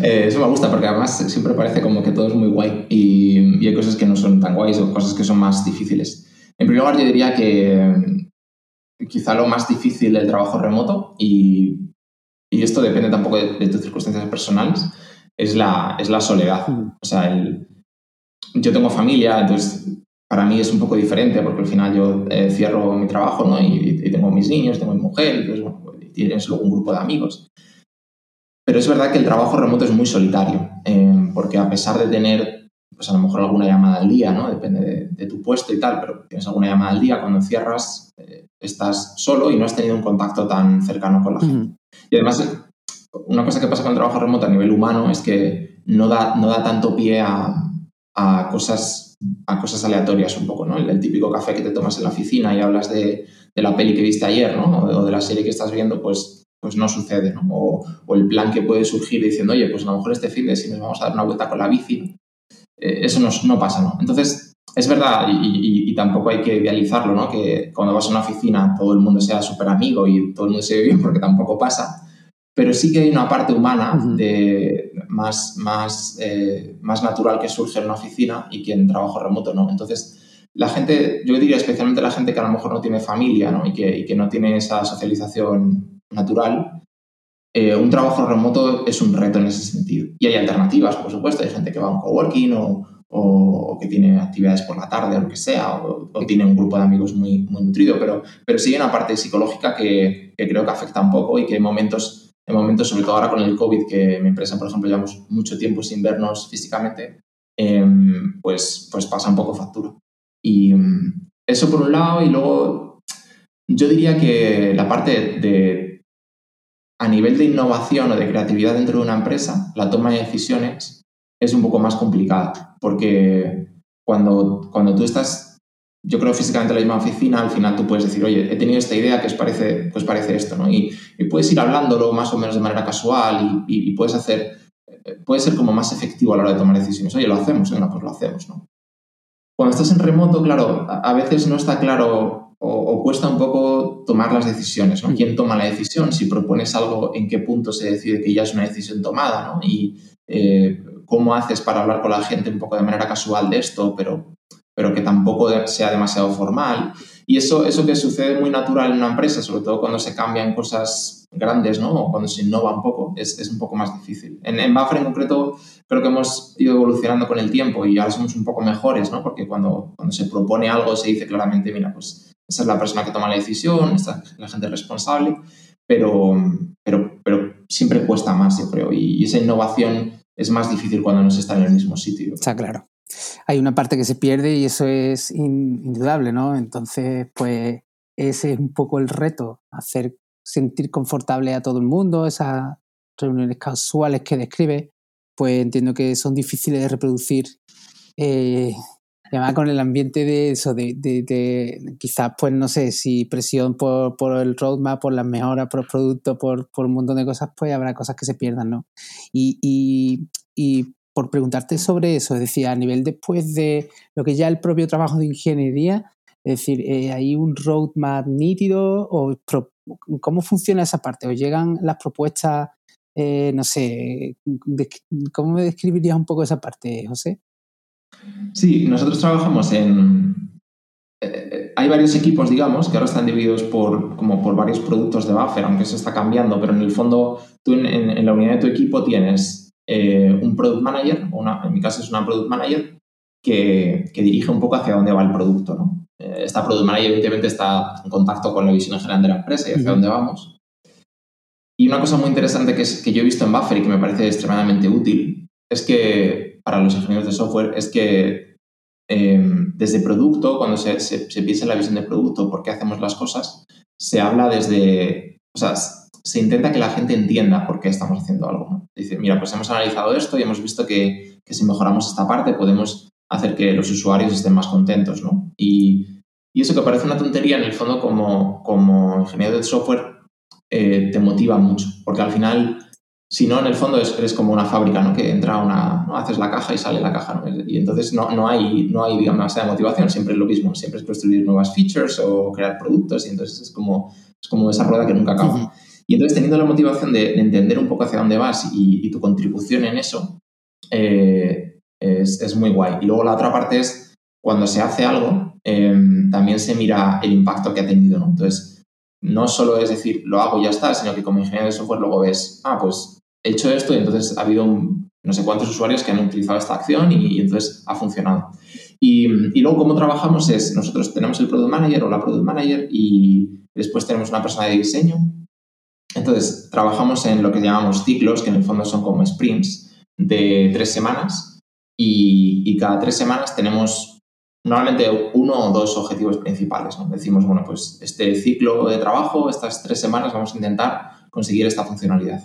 Eh, eso me gusta porque además siempre parece como que todo es muy guay y, hay cosas que no son tan guays o cosas que son más difíciles. En primer lugar, yo diría que quizá lo más difícil del trabajo remoto y, y esto depende tampoco de, tus circunstancias personales, es la, es la soledad. Mm. O sea, el, yo tengo familia, entonces para mí es un poco diferente porque al final yo eh, cierro mi trabajo ¿no? y, y, tengo mis niños, tengo mi mujer, entonces bueno, tienes luego un grupo de amigos. Pero es verdad que el trabajo remoto es muy solitario, eh, porque a pesar de tener pues a lo mejor alguna llamada al día, ¿no? Depende de, tu puesto y tal, pero tienes alguna llamada al día, cuando cierras eh, estás solo y no has tenido un contacto tan cercano con la gente. Y además, una cosa que pasa con el trabajo remoto a nivel humano es que no da, no da tanto pie a, a cosas, a cosas aleatorias un poco, ¿no? El, típico café que te tomas en la oficina y hablas de, de, la peli que viste ayer, ¿no? O de, la serie que estás viendo, pues, pues no sucede, ¿no? O, o, el plan que puede surgir diciendo, oye, pues a lo mejor este fin de si nos vamos a dar una vuelta con la bici, eh, eso no, no, pasa, ¿no? Entonces, es verdad, y, y, tampoco hay que idealizarlo, ¿no? Que cuando vas a una oficina todo el mundo sea súper amigo y todo el mundo se ve bien, porque tampoco pasa. Pero sí que hay una parte humana de, más, más, eh, más natural que surge en una oficina y que en trabajo remoto no. Entonces, la gente, yo diría especialmente la gente que a lo mejor no tiene familia ¿no? Y, que, y que no tiene esa socialización natural, eh, un trabajo remoto es un reto en ese sentido. Y hay alternativas, por supuesto. Hay gente que va a un coworking o, o, que tiene actividades por la tarde o lo que sea, o, tiene un grupo de amigos muy, muy nutrido, pero, pero sí hay una parte psicológica que, que, creo que afecta un poco y que hay momentos, en momentos, sobre todo ahora con el COVID, que mi empresa, por ejemplo, llevamos mucho tiempo sin vernos físicamente, em, pues, pues pasa un poco factura. Y em, eso por un lado, y luego yo diría que la parte de a nivel de innovación o de creatividad dentro de una empresa, la toma de decisiones es un poco más complicada, porque cuando, cuando tú estás, yo creo físicamente en la misma oficina, al final tú puedes decir, oye, he tenido esta idea que os parece, pues parece esto, ¿no? Y, puedes ir hablándolo más o menos de manera casual y, puedes hacer, puede ser como más efectivo a la hora de tomar decisiones. Oye, lo hacemos, venga, pues lo hacemos, ¿no? Cuando estás en remoto, claro, a veces no está claro o, cuesta un poco tomar las decisiones, ¿no? ¿Quién toma la decisión? Si propones algo, ¿en qué punto se decide que ya es una decisión tomada, ¿no? Y eh, cómo haces para hablar con la gente un poco de manera casual de esto, pero, pero que tampoco sea demasiado formal. Y eso, eso que sucede muy natural en una empresa, sobre todo cuando se cambian cosas grandes, ¿no? O cuando se innova un poco, es, es un poco más difícil. En, en Buffer en concreto creo que hemos ido evolucionando con el tiempo y ahora somos un poco mejores, ¿no? Porque cuando, cuando se propone algo se dice claramente, mira, pues esa es la persona que toma la decisión, esta es la gente responsable, pero, pero, pero siempre cuesta más, yo creo, y, esa innovación es más difícil cuando no se está en el mismo sitio. Está claro. Hay una parte que se pierde y eso es indudable, ¿no? Entonces, pues ese es un poco el reto, hacer sentir confortable a todo el mundo, esas reuniones casuales que describe, pues entiendo que son difíciles de reproducir eh, además con el ambiente de eso, de, de, quizás, pues no sé, si presión por, por, el roadmap, por las mejoras, por el producto, por, por, un montón de cosas, pues habrá cosas que se pierdan, ¿no? Y, y, y por preguntarte sobre eso, es decir, a nivel después de lo que ya el propio trabajo de ingeniería, es decir, eh, ¿hay un roadmap nítido o cómo funciona esa parte? ¿O llegan las propuestas, eh, no sé, ¿cómo me describirías un poco esa parte, José? Sí, nosotros trabajamos en... Eh, eh, hay varios equipos, digamos, que ahora están divididos por, como por varios productos de buffer, aunque eso está cambiando, pero en el fondo tú en, la unidad de tu equipo tienes eh, un product manager, una, en mi caso es una product manager, que, que, dirige un poco hacia dónde va el producto. ¿no? esta product manager evidentemente está en contacto con la visión general de la empresa y hacia dónde vamos. Y una cosa muy interesante que, es, que yo he visto en Buffer y que me parece extremadamente útil es que para los ingenieros de software es que em, desde producto, cuando se, se, piensa en la visión de producto, por qué hacemos las cosas, se habla desde, o sea, se intenta que la gente entienda por qué estamos haciendo algo. Dice, mira, pues hemos analizado esto y hemos visto que, que, si mejoramos esta parte podemos hacer que los usuarios estén más contentos, ¿no? Y, y eso que parece una tontería, en el fondo como, como ingeniero de software, eh, te motiva mucho, porque al final si no, en el fondo eres como una fábrica, ¿no? Que entra una, ¿no? haces la caja y sale la caja, ¿no? Y entonces no, no hay, no hay, digamos, demasiada motivación, siempre es lo mismo, siempre es construir nuevas features o crear productos y entonces es como, es como esa rueda que nunca acaba. Y entonces teniendo la motivación de, entender un poco hacia dónde vas y, tu contribución en eso, eh, es, es, muy guay. Y luego la otra parte es, cuando se hace algo, em, también se mira el impacto que ha tenido, ¿no? Entonces, no solo es decir, lo hago y ya está, sino que como ingeniero de software luego ves, ah, pues he hecho esto y entonces ha habido no sé cuántos usuarios que han utilizado esta acción y, entonces ha funcionado. Y, y, luego, cómo trabajamos es, nosotros tenemos el Product Manager o la Product Manager y después tenemos una persona de diseño. Entonces, trabajamos en lo que llamamos ciclos, que en el fondo son como sprints de tres semanas. y, cada tres semanas tenemos normalmente uno o dos objetivos principales. ¿no? Decimos, bueno, pues este ciclo de trabajo, estas tres semanas vamos a intentar conseguir esta funcionalidad.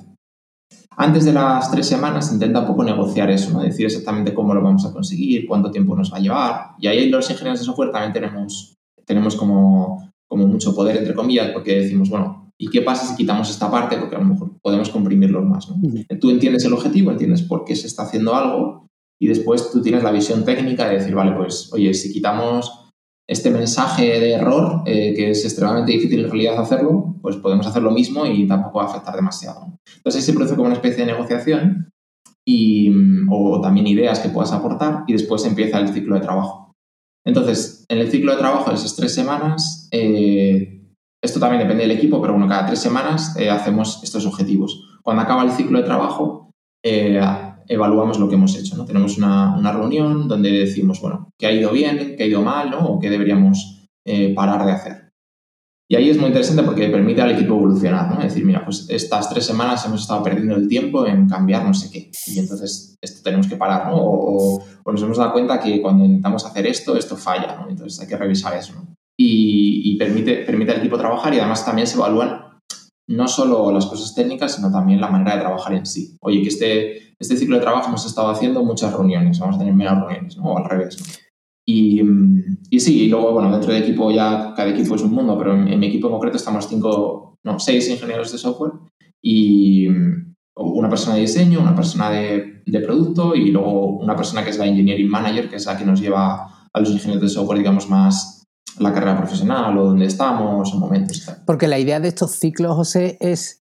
Antes de las tres semanas intenta un poco negociar eso, ¿no? decir exactamente cómo lo vamos a conseguir, cuánto tiempo nos va a llevar. Y ahí los ingenieros de software también tenemos, tenemos como, como mucho poder, entre comillas, porque decimos, bueno, ¿y qué pasa si quitamos esta parte? Porque a lo mejor podemos comprimirlo más. ¿no? Tú entiendes el objetivo, entiendes por qué se está haciendo algo y después tú tienes la visión técnica de decir, vale, pues oye, si quitamos este mensaje de error, eh, que es extremadamente difícil en realidad hacerlo, pues podemos hacer lo mismo y tampoco va a afectar demasiado. Entonces se produce como una especie de negociación y, o también ideas que puedas aportar y después empieza el ciclo de trabajo. Entonces, en el ciclo de trabajo de esas tres semanas, eh, esto también depende del equipo, pero bueno, cada tres semanas eh, hacemos estos objetivos. Cuando acaba el ciclo de trabajo, evaluamos lo que hemos hecho. ¿no? Tenemos una, una, reunión donde decimos, bueno, qué ha ido bien, qué ha ido mal, ¿no? o qué deberíamos eh, parar de hacer. Y ahí es muy interesante porque permite al equipo evolucionar, ¿no? Es decir, mira, pues estas tres semanas hemos estado perdiendo el tiempo en cambiar no sé qué. Y entonces esto tenemos que parar, ¿no? O, nos hemos dado cuenta que cuando intentamos hacer esto, esto falla, ¿no? Entonces hay que revisar eso, ¿no? Y, y permite, permite al equipo trabajar y además también se evalúan no solo las cosas técnicas, sino también la manera de trabajar en sí. Oye, que este, este ciclo de trabajo hemos estado haciendo muchas reuniones, vamos a tener menos reuniones, ¿no? O al revés. Y, y, sí, y luego, bueno, dentro del equipo ya cada equipo es un mundo, pero en, mi equipo en concreto estamos cinco, no, seis ingenieros de software y una persona de diseño, una persona de, de producto y luego una persona que es la engineering manager, que es la que nos lleva a los ingenieros de software, digamos, más la carrera profesional o donde estamos o momentos. Porque la idea de estos ciclos, José, es,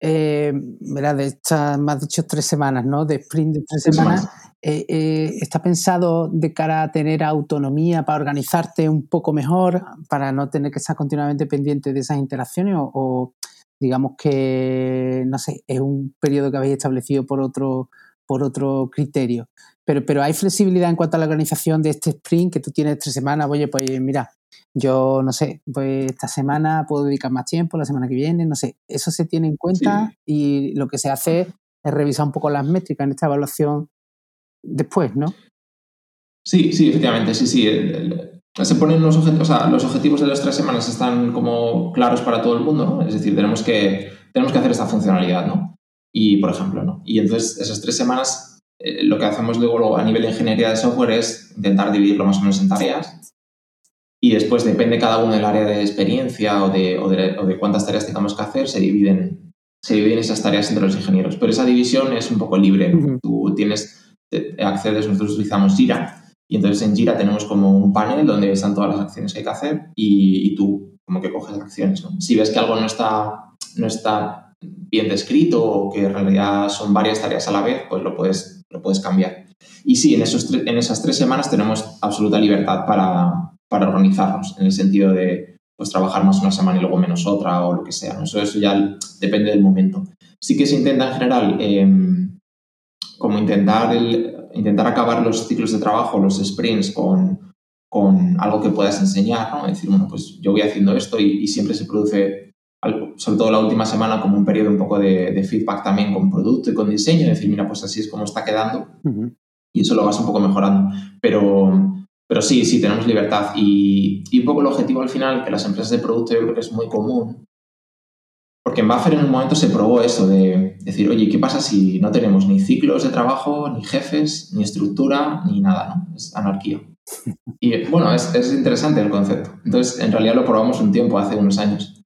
eh, de estas, más dicho, tres semanas, ¿no? De sprint de tres semanas. Eh, eh, ¿Está pensado de cara a tener autonomía para organizarte un poco mejor, para no tener que estar continuamente pendiente de esas interacciones o, digamos que, no sé, es un periodo que habéis establecido por otro, por otro criterio? Pero, pero hay flexibilidad en cuanto a la organización de este sprint que tú tienes tres semanas. Oye, pues mira, yo no sé, pues esta semana puedo dedicar más tiempo, la semana que viene, no sé. Eso se tiene en cuenta y lo que se hace es revisar un poco las métricas en esta evaluación después, ¿no? Sí, sí, efectivamente, sí, sí. se ponen los objetivos, o sea, los objetivos de las tres semanas están como claros para todo el mundo, ¿no? Es decir, tenemos que, tenemos que hacer esta funcionalidad, ¿no? Y, por ejemplo, ¿no? Y entonces esas tres semanas eh, lo que hacemos luego a nivel de ingeniería de software es intentar dividirlo más o menos en tareas y después depende cada uno del área de experiencia o de, o de, cuántas tareas tengamos que hacer, se dividen, se dividen esas tareas entre los ingenieros. Pero esa división es un poco libre. Tú tienes, accedes, nosotros utilizamos Jira y entonces en Jira tenemos como un panel donde están todas las acciones que hay que hacer y, tú como que coges acciones. Si ves que algo no está, no está bien descrito o que en realidad son varias tareas a la vez, pues lo puedes lo puedes cambiar. Y sí, en, esos en esas tres semanas tenemos absoluta libertad para, para organizarnos, en el sentido de pues, trabajar más una semana y luego menos otra o lo que sea. Eso, eso ya depende del momento. Sí que se intenta en general em, como intentar, el, intentar acabar los ciclos de trabajo, los sprints, con, con algo que puedas enseñar, ¿no? decir, bueno, pues yo voy haciendo esto y, y siempre se produce sobre todo la última semana, como un periodo un poco de, feedback también con producto y con diseño, decir, mira, pues así es como está quedando y eso lo vas un poco mejorando. Pero, pero sí, sí, tenemos libertad y, y, un poco el objetivo al final, que las empresas de producto yo creo que es muy común, porque en Buffer en un momento se probó eso de decir, oye, ¿qué pasa si no tenemos ni ciclos de trabajo, ni jefes, ni estructura, ni nada, ¿no? Es anarquía. Y bueno, es, es interesante el concepto. Entonces, en realidad lo probamos un tiempo, hace unos años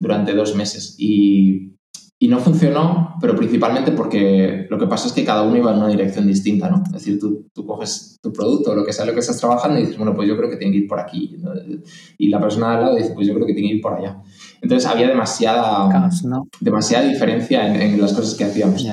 durante dos meses. Y, y, no funcionó, pero principalmente porque lo que pasa es que cada uno iba en una dirección distinta, ¿no? Es decir, tú, tú coges tu producto o lo que sea lo que estás trabajando y dices, bueno, pues yo creo que tiene que ir por aquí. Y la persona de al lado dice, pues yo creo que tiene que ir por allá. Entonces había demasiada, demasiada diferencia en, las cosas que hacíamos.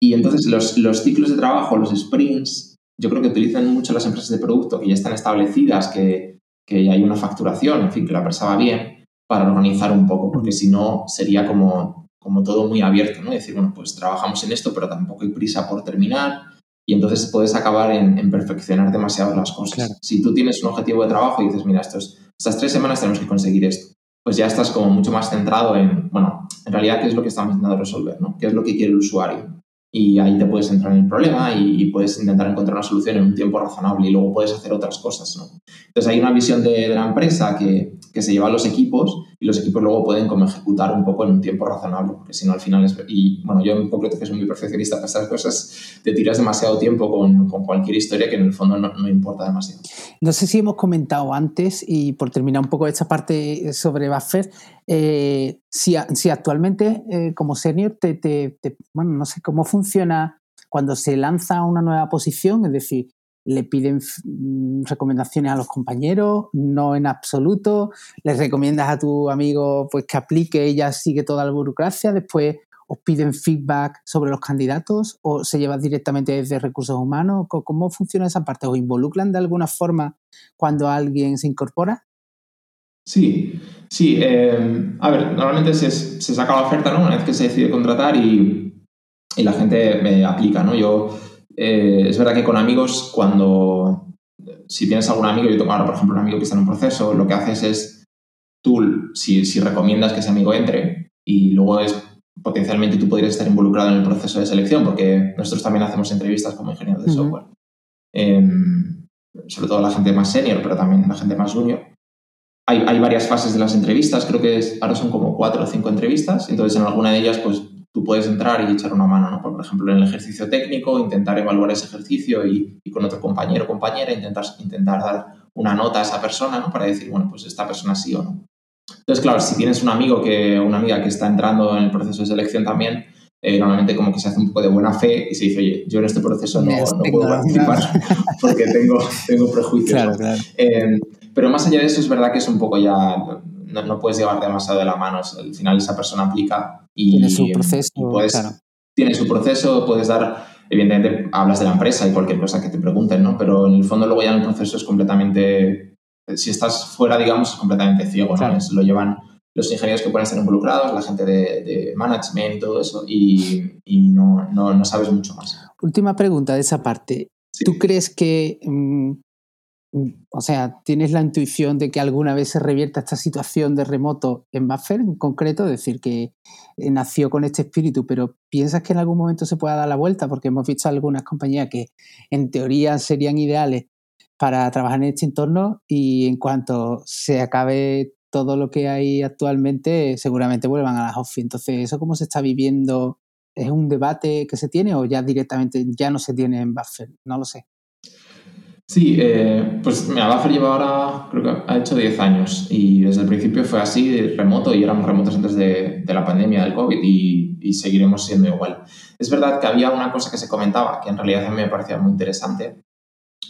Y entonces los, los ciclos de trabajo, los sprints, yo creo que utilizan mucho las empresas de producto que ya están establecidas, que, que ya hay una facturación, en fin, que la empresa va bien para organizar un poco, porque si no sería como, como todo muy abierto, ¿no? Decir, bueno, pues trabajamos en esto, pero tampoco hay prisa por terminar y entonces puedes acabar en, perfeccionar demasiado las cosas. Si tú tienes un objetivo de trabajo y dices, mira, estos, estas tres semanas tenemos que conseguir esto, pues ya estás como mucho más centrado en, bueno, en realidad, ¿qué es lo que estamos intentando resolver? ¿no? ¿Qué es lo que quiere el usuario? y ahí te puedes entrar en el problema y, puedes intentar encontrar una solución en un tiempo razonable y luego puedes hacer otras cosas. ¿no? Entonces hay una visión de, la empresa que, que, se lleva a los equipos y los equipos luego pueden como ejecutar un poco en un tiempo razonable, porque si no al final es... Y bueno, yo en concreto que soy muy perfeccionista para estas cosas, te tiras demasiado tiempo con, con cualquier historia que en el fondo no, no, importa demasiado. No sé si hemos comentado antes, y por terminar un poco esta parte sobre Buffer, eh, si, si, actualmente eh, como senior te, bueno, no sé cómo funciona cuando se lanza una nueva posición, es decir, le piden mm, recomendaciones a los compañeros, no en absoluto, les recomiendas a tu amigo pues que aplique y ya sigue toda la burocracia, después os piden feedback sobre los candidatos o se lleva directamente desde recursos humanos, ¿cómo funciona esa parte? ¿Os involucran de alguna forma cuando alguien se incorpora? Sí, sí. Eh, a ver, normalmente se, se, saca la oferta, ¿no? Una vez que se decide contratar y, y la gente me aplica, ¿no? Yo, eh, es verdad que con amigos, cuando, si tienes algún amigo, yo tengo ahora, por ejemplo, un amigo que está en un proceso, lo que haces es, tú, si, si recomiendas que ese amigo entre y luego es, potencialmente tú podrías estar involucrado en el proceso de selección, porque nosotros también hacemos entrevistas como ingenieros de software. Em, sobre todo la gente más senior, pero también la gente más junior hay, varias fases de las entrevistas, creo que ahora son como cuatro o cinco entrevistas, entonces en alguna de ellas pues tú puedes entrar y echar una mano, ¿no? Por ejemplo, en el ejercicio técnico, intentar evaluar ese ejercicio y, con otro compañero o compañera intentar, intentar dar una nota a esa persona, ¿no? Para decir, bueno, pues esta persona sí o no. Entonces, claro, si tienes un amigo que, una amiga que está entrando en el proceso de selección también, eh, normalmente como que se hace un poco de buena fe y se dice, oye, yo en este proceso no, puedo participar porque tengo, tengo prejuicios. Claro, claro. Eh, pero más allá de eso, es verdad que es un poco ya, no, puedes llevar demasiado de la mano. Al final esa persona aplica y... Tiene su proceso, Tiene su proceso, puedes dar, evidentemente hablas de la empresa y cualquier cosa que te pregunten, ¿no? Pero en el fondo luego ya el proceso es completamente, si estás fuera, digamos, es completamente ciego, ¿no? lo llevan los ingenieros que pueden estar involucrados, la gente de, management y todo eso, y, no, no, sabes mucho más. Última pregunta de esa parte. ¿Tú crees que mm, o sea, ¿tienes la intuición de que alguna vez se revierta esta situación de remoto en Buffer en concreto? Es decir, que eh, nació con este espíritu, pero ¿piensas que en algún momento se pueda dar la vuelta? Porque hemos visto algunas compañías que en teoría serían ideales para trabajar en este entorno y en cuanto se acabe todo lo que hay actualmente, seguramente vuelvan a las office. Entonces, ¿eso cómo se está viviendo? ¿Es un debate que se tiene o ya directamente ya no se tiene en Buffer? No lo sé. Sí, eh, pues mira, Buffer lleva ahora, creo que ha hecho 10 años y desde el principio fue así, remoto, y éramos remotos antes de, la pandemia del COVID y, seguiremos siendo igual. Es verdad que había una cosa que se comentaba que en realidad a mí me parecía muy interesante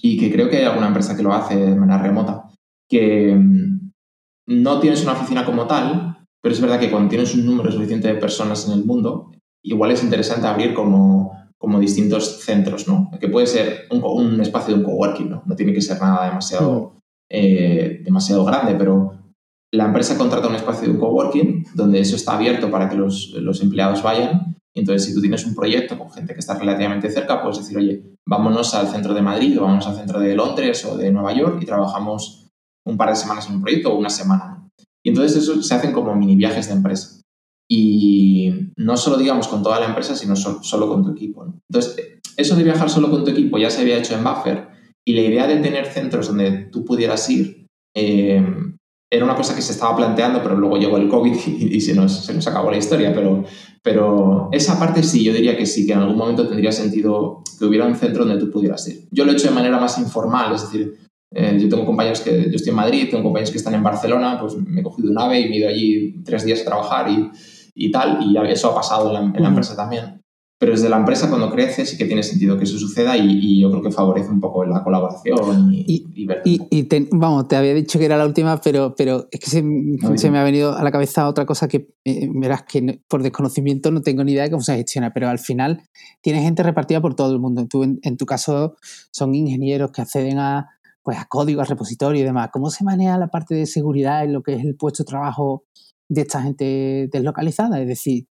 y que creo que hay alguna empresa que lo hace de manera remota, que mm, no tienes una oficina como tal, pero es verdad que cuando tienes un número suficiente de personas en el mundo, igual es interesante abrir como como distintos centros, ¿no? Que puede ser un, espacio de un coworking, ¿no? No tiene que ser nada demasiado, eh, demasiado grande, pero la empresa contrata un espacio de un coworking donde eso está abierto para que los, los empleados vayan. Y entonces, si tú tienes un proyecto con gente que está relativamente cerca, puedes decir, oye, vámonos al centro de Madrid o vámonos al centro de Londres o de Nueva York y trabajamos un par de semanas en un proyecto o una semana. Y entonces eso se hacen como mini viajes de empresa y no solo, digamos, con toda la empresa, sino solo, con tu equipo. Entonces, eso de viajar solo con tu equipo ya se había hecho en Buffer y la idea de tener centros donde tú pudieras ir eh, era una cosa que se estaba planteando, pero luego llegó el COVID y, se, nos, se, nos, acabó la historia. Pero, pero esa parte sí, yo diría que sí, que en algún momento tendría sentido que hubiera un centro donde tú pudieras ir. Yo lo he hecho de manera más informal, es decir, eh, yo tengo compañeros que, yo estoy en Madrid, tengo compañeros que están en Barcelona, pues me he cogido un ave y me he ido allí tres días a trabajar y, y tal, y eso ha pasado en la, empresa también. Pero desde la empresa cuando crece sí que tiene sentido que eso suceda y, yo creo que favorece un poco la colaboración y, y, vamos, te había dicho que era la última, pero, pero es que se, me ha venido a la cabeza otra cosa que eh, verás que por desconocimiento no tengo ni idea de cómo se gestiona, pero al final tiene gente repartida por todo el mundo. Tú, en, en tu caso son ingenieros que acceden a, pues, a código, a repositorio y demás. ¿Cómo se maneja la parte de seguridad en lo que es el puesto de trabajo de esta gente deslocalizada. Es decir,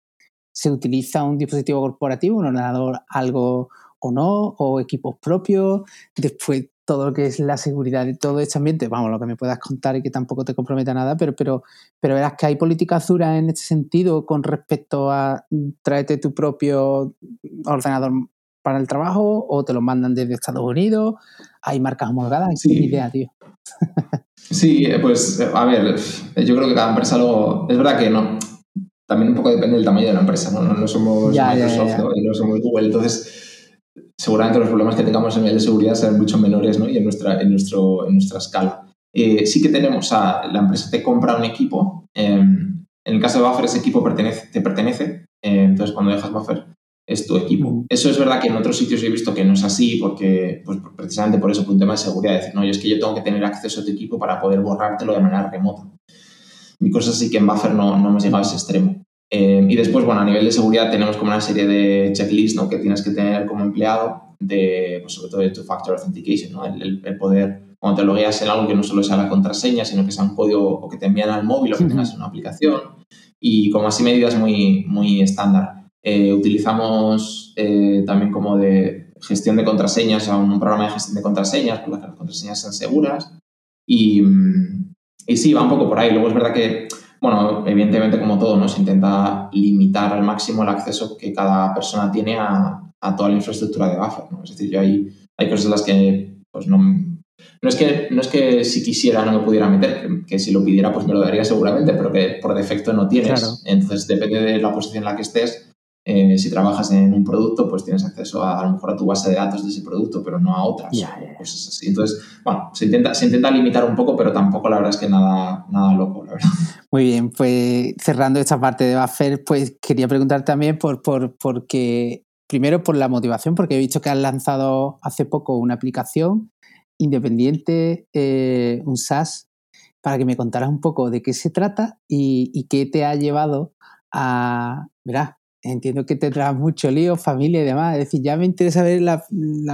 se utiliza un dispositivo corporativo, un ordenador, algo o no, o equipos propios. Después todo lo que es la seguridad de todo este ambiente, vamos, lo que me puedas contar y que tampoco te comprometa nada, pero, pero, pero verás que hay política azura en este sentido con respecto a tráete tu propio ordenador para el trabajo o te lo mandan desde Estados Unidos, hay marcas homologadas, sí. idea, tío. Sí, pues a ver, yo creo que cada empresa luego, es verdad que no, también un poco depende del tamaño de la empresa, no, no, somos Microsoft no somos Google, entonces seguramente los problemas que tengamos en el de seguridad serán mucho menores ¿no? y en nuestra, en nuestro, en nuestra escala. Eh, sí que tenemos a la empresa te compra un equipo. Em, en el caso de Buffer, ese equipo pertenece, te pertenece. Eh, entonces, cuando dejas Buffer, es tu equipo. Eso es verdad que en otros sitios he visto que no es así, porque pues, precisamente por eso, por un tema de seguridad. Decir, no, es que yo tengo que tener acceso a tu equipo para poder borrártelo de manera remota. Mi cosa sí que en Buffer no, no hemos llegado a ese extremo. Eh, y después, bueno, a nivel de seguridad tenemos como una serie de checklists ¿no? que tienes que tener como empleado, de, pues sobre todo de two-factor authentication, ¿no? el, el, poder, cuando te logueas en algo que no solo sea la contraseña, sino que sea un código o que te envían al móvil o que tengas una aplicación, y como así medidas muy, muy estándar. Eh, utilizamos eh, también como de gestión de contraseñas, o un programa de gestión de contraseñas, para que las contraseñas sean seguras. Y, y sí, va un poco por ahí. Luego es verdad que bueno, evidentemente como todo, nos intenta limitar al máximo el acceso que cada persona tiene a, toda la infraestructura de buffer. ¿no? Es decir, yo hay, hay cosas en las que pues no, no es que, no es que si quisiera no me pudiera meter, que, si lo pidiera pues me lo daría seguramente, pero que por defecto no tienes. Entonces depende de la posición en la que estés, eh, si trabajas en un producto, pues tienes acceso a, a, lo mejor a tu base de datos de ese producto, pero no a otras. así. Entonces, bueno, se intenta, se intenta limitar un poco, pero tampoco la verdad es que nada, nada loco, la verdad. Muy bien, pues cerrando esta parte de Buffer, pues quería preguntar también por, por, porque, primero por la motivación, porque he visto que has lanzado hace poco una aplicación independiente, eh, un SaaS, para que me contaras un poco de qué se trata y, y qué te ha llevado a, verás, entiendo que tendrás mucho lío, familia y demás. Es decir, ya me interesa ver la,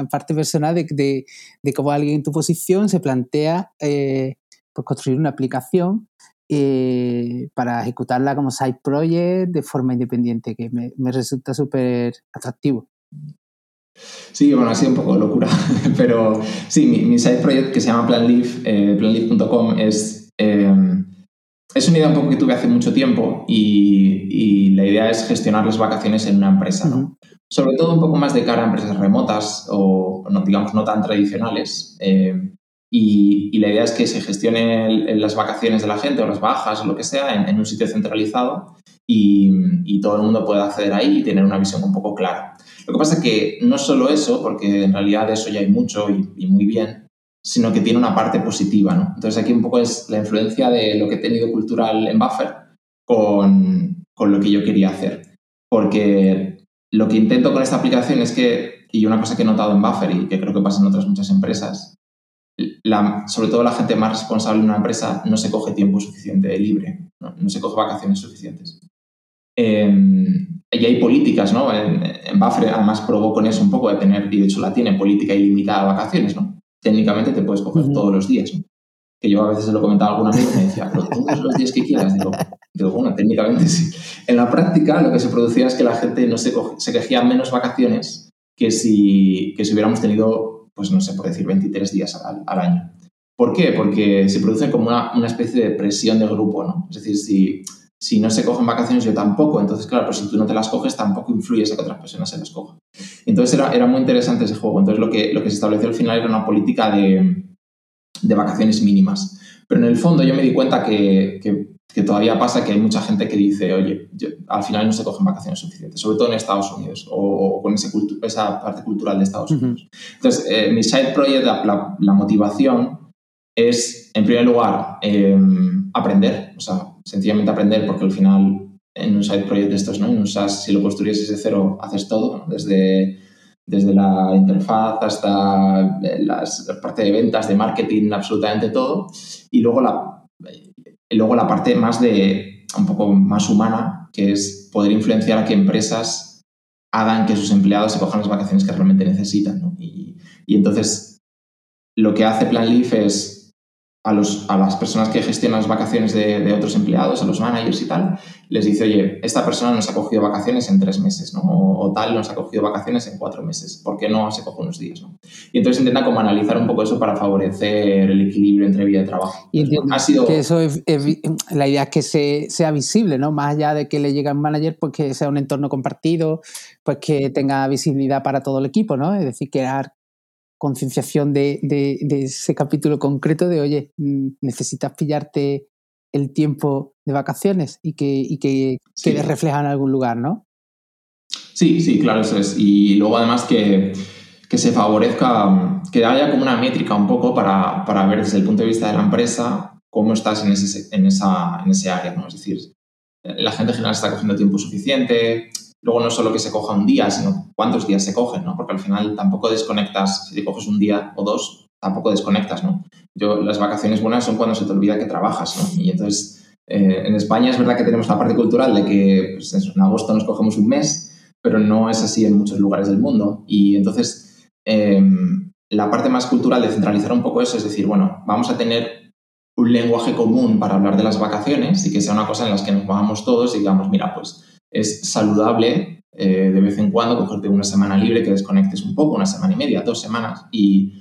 parte personal de, cómo alguien en tu posición se plantea eh, pues construir una aplicación eh, para ejecutarla como side project de forma independiente, que me, resulta súper atractivo. Sí, bueno, ha sido un poco locura, pero sí, mi, side project que se llama Planleaf, eh, planleaf.com es... Eh, es una idea un poco que tuve hace mucho tiempo y, la idea es gestionar las vacaciones en una empresa, ¿no? Sobre todo un poco más de cara a empresas remotas o, no, digamos, no tan tradicionales. Eh, y, la idea es que se gestione las vacaciones de la gente o las bajas o lo que sea en, un sitio centralizado y, todo el mundo pueda acceder ahí y tener una visión un poco clara. Lo que pasa es que no solo eso, porque en realidad de eso ya hay mucho y muy bien, sino que tiene una parte positiva. ¿no? Entonces aquí un poco es la influencia de lo que he tenido cultural en Buffer con, con lo que yo quería hacer. Porque lo que intento con esta aplicación es que, y una cosa que he notado en Buffer y que creo que pasa en otras muchas empresas, la, sobre todo la gente más responsable de una empresa no se coge tiempo suficiente libre, no, no se coge vacaciones suficientes. Eh, y hay políticas, ¿no? En, en, Buffer además probó con eso un poco de tener, y de hecho la tiene, política ilimitada de vacaciones, ¿no? Técnicamente te puedes coger todos los días. Que yo a veces se lo comentaba a algún amigo y me decía, pero todos los días que quieras. Digo, digo, bueno, técnicamente sí. En la práctica lo que se producía es que la gente no se, coge, se cogía menos vacaciones que si, que si hubiéramos tenido, pues no sé, por decir, 23 días al, al año. ¿Por qué? Porque se produce como una, una, especie de presión de grupo, ¿no? Es decir, si, si no se cogen vacaciones, yo tampoco. Entonces, claro, pues si tú no te las coges, tampoco influyes a que otras personas se las cojan. Entonces era, era muy interesante ese juego. Entonces lo que, lo que se estableció al final era una política de, de vacaciones mínimas. Pero en el fondo yo me di cuenta que, que, todavía pasa que hay mucha gente que dice, oye, al final no se cogen vacaciones suficientes, sobre todo en Estados Unidos o, con ese esa parte cultural de Estados Unidos. Entonces, eh, mi side project, la, la, motivación es, en primer lugar, em, aprender, o sea, sencillamente aprender porque al final en un side project de estos, ¿no? En un SaaS, si lo construyes desde cero, haces todo, desde, desde la interfaz hasta la parte de ventas, de marketing, absolutamente todo. Y luego la, y luego la parte más de, un poco más humana, que es poder influenciar a que empresas hagan que sus empleados se cojan las vacaciones que realmente necesitan. Y, y entonces, lo que hace Planleaf es a, los, a las personas que gestionan las vacaciones de, otros empleados, a los managers y tal, les dice, oye, esta persona nos ha cogido vacaciones en tres meses, ¿no? O, tal nos ha cogido vacaciones en cuatro meses, ¿por qué no se coge unos días, ¿no? Y entonces intenta como analizar un poco eso para favorecer el equilibrio entre vida y trabajo. Y entiendo ha sido... que eso es, la idea es que se, sea visible, ¿no? Más allá de que le llegue a un manager, pues que sea un entorno compartido, pues que tenga visibilidad para todo el equipo, ¿no? Es decir, crear concienciación de, ese capítulo concreto de, oye, mm, necesitas pillarte el tiempo de vacaciones y que, y que quede reflejado en algún lugar, ¿no? Sí, sí, claro, eso es. Y luego además que, se favorezca, que haya como una métrica un poco para, para, ver desde el punto de vista de la empresa cómo estás en ese, en esa, en ese área, ¿no? Es decir, la gente general está cogiendo tiempo suficiente, Luego no solo que se coja un día, sino cuántos días se cogen, ¿no? Porque al final tampoco desconectas, si te coges un día o dos, tampoco desconectas, ¿no? Yo, las vacaciones buenas son cuando se te olvida que trabajas, ¿no? Y entonces, eh, en España es verdad que tenemos la parte cultural de que pues, en agosto nos cogemos un mes, pero no es así en muchos lugares del mundo. Y entonces, em, la parte más cultural de centralizar un poco eso es decir, bueno, vamos a tener un lenguaje común para hablar de las vacaciones y que sea una cosa en la que nos pongamos todos y digamos, mira, pues es saludable eh, de vez en cuando cogerte una semana libre, que desconectes un poco, una semana y media, dos semanas, y,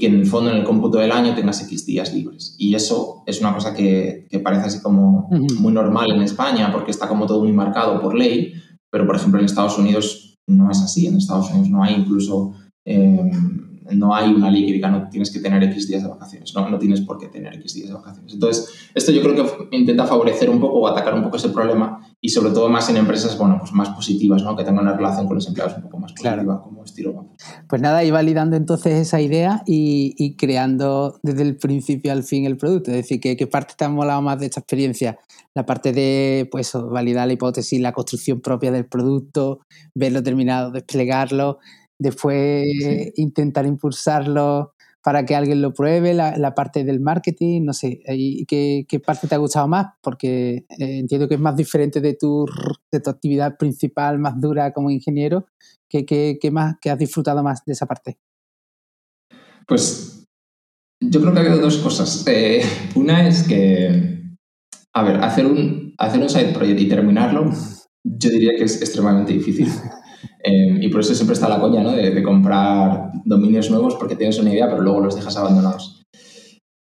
que en el fondo, en el cómputo del año, tengas X días libres. Y eso es una cosa que, parece así como muy normal en España, porque está como todo muy marcado por ley, pero por ejemplo en Estados Unidos no es así. En Estados Unidos no hay incluso... Em, no hay una ley que diga no tienes que tener X días de vacaciones, no, no tienes por qué tener X días de vacaciones. Entonces, esto yo creo que intenta favorecer un poco o atacar un poco ese problema y sobre todo más en empresas, bueno, pues más positivas, ¿no? Que tengan una relación con los empleados un poco más positiva, como estilo. Pues nada, y validando entonces esa idea y, creando desde el principio al fin el producto. Es decir, ¿qué, parte te ha molado más de esta experiencia? La parte de, pues, validar la hipótesis, la construcción propia del producto, verlo terminado, desplegarlo, después intentar impulsarlo para que alguien lo pruebe, la, parte del marketing, no sé, ¿qué, ¿qué, parte te ha gustado más? Porque eh, entiendo que es más diferente de tu, de tu actividad principal, más dura como ingeniero. ¿Qué, qué, más, qué has disfrutado más de esa parte? Pues yo creo que ha habido dos cosas. Eh, una es que, a ver, hacer un, hacer un side project y terminarlo, yo diría que es extremadamente difícil. Em, y por eso siempre está la coña, ¿no? De, comprar dominios nuevos porque tienes una idea, pero luego los dejas abandonados.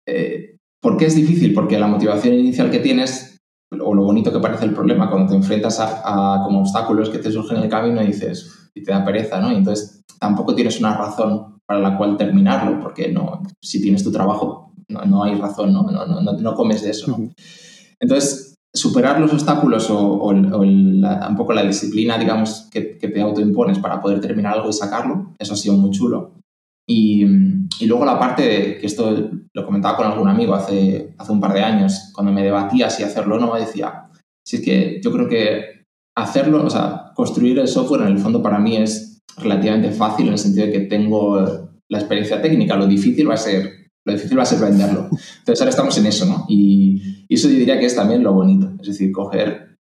Eh, ¿Por qué es difícil? Porque la motivación inicial que tienes, o lo bonito que parece el problema, cuando te enfrentas a, como obstáculos que te surgen en el camino y dices, y te da pereza, ¿no? Y entonces tampoco tienes una razón para la cual terminarlo, porque no, si tienes tu trabajo, no, hay razón, ¿no? No, no, no comes de eso, ¿no? Entonces, superar los obstáculos o, poco la disciplina, digamos, que, te autoimpones para poder terminar algo y sacarlo, eso ha sido muy chulo. Y, luego la parte de, que esto lo comentaba con algún amigo hace, hace un par de años, cuando me debatía si hacerlo o no, decía, si es que yo creo que hacerlo, o sea, construir el software en el fondo para mí es relativamente fácil en el sentido de que tengo la experiencia técnica, lo difícil va a ser lo difícil va a ser venderlo. Entonces ahora estamos en eso, ¿no? Y, eso yo diría que es también lo bonito. Es decir, coger...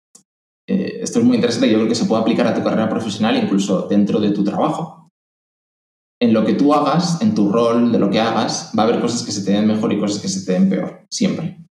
Eh, esto es muy interesante, yo creo que se puede aplicar a tu carrera profesional incluso dentro de tu trabajo. En lo que tú hagas, en tu rol, de lo que hagas, va a haber cosas que se te den mejor y cosas que se te den peor, siempre.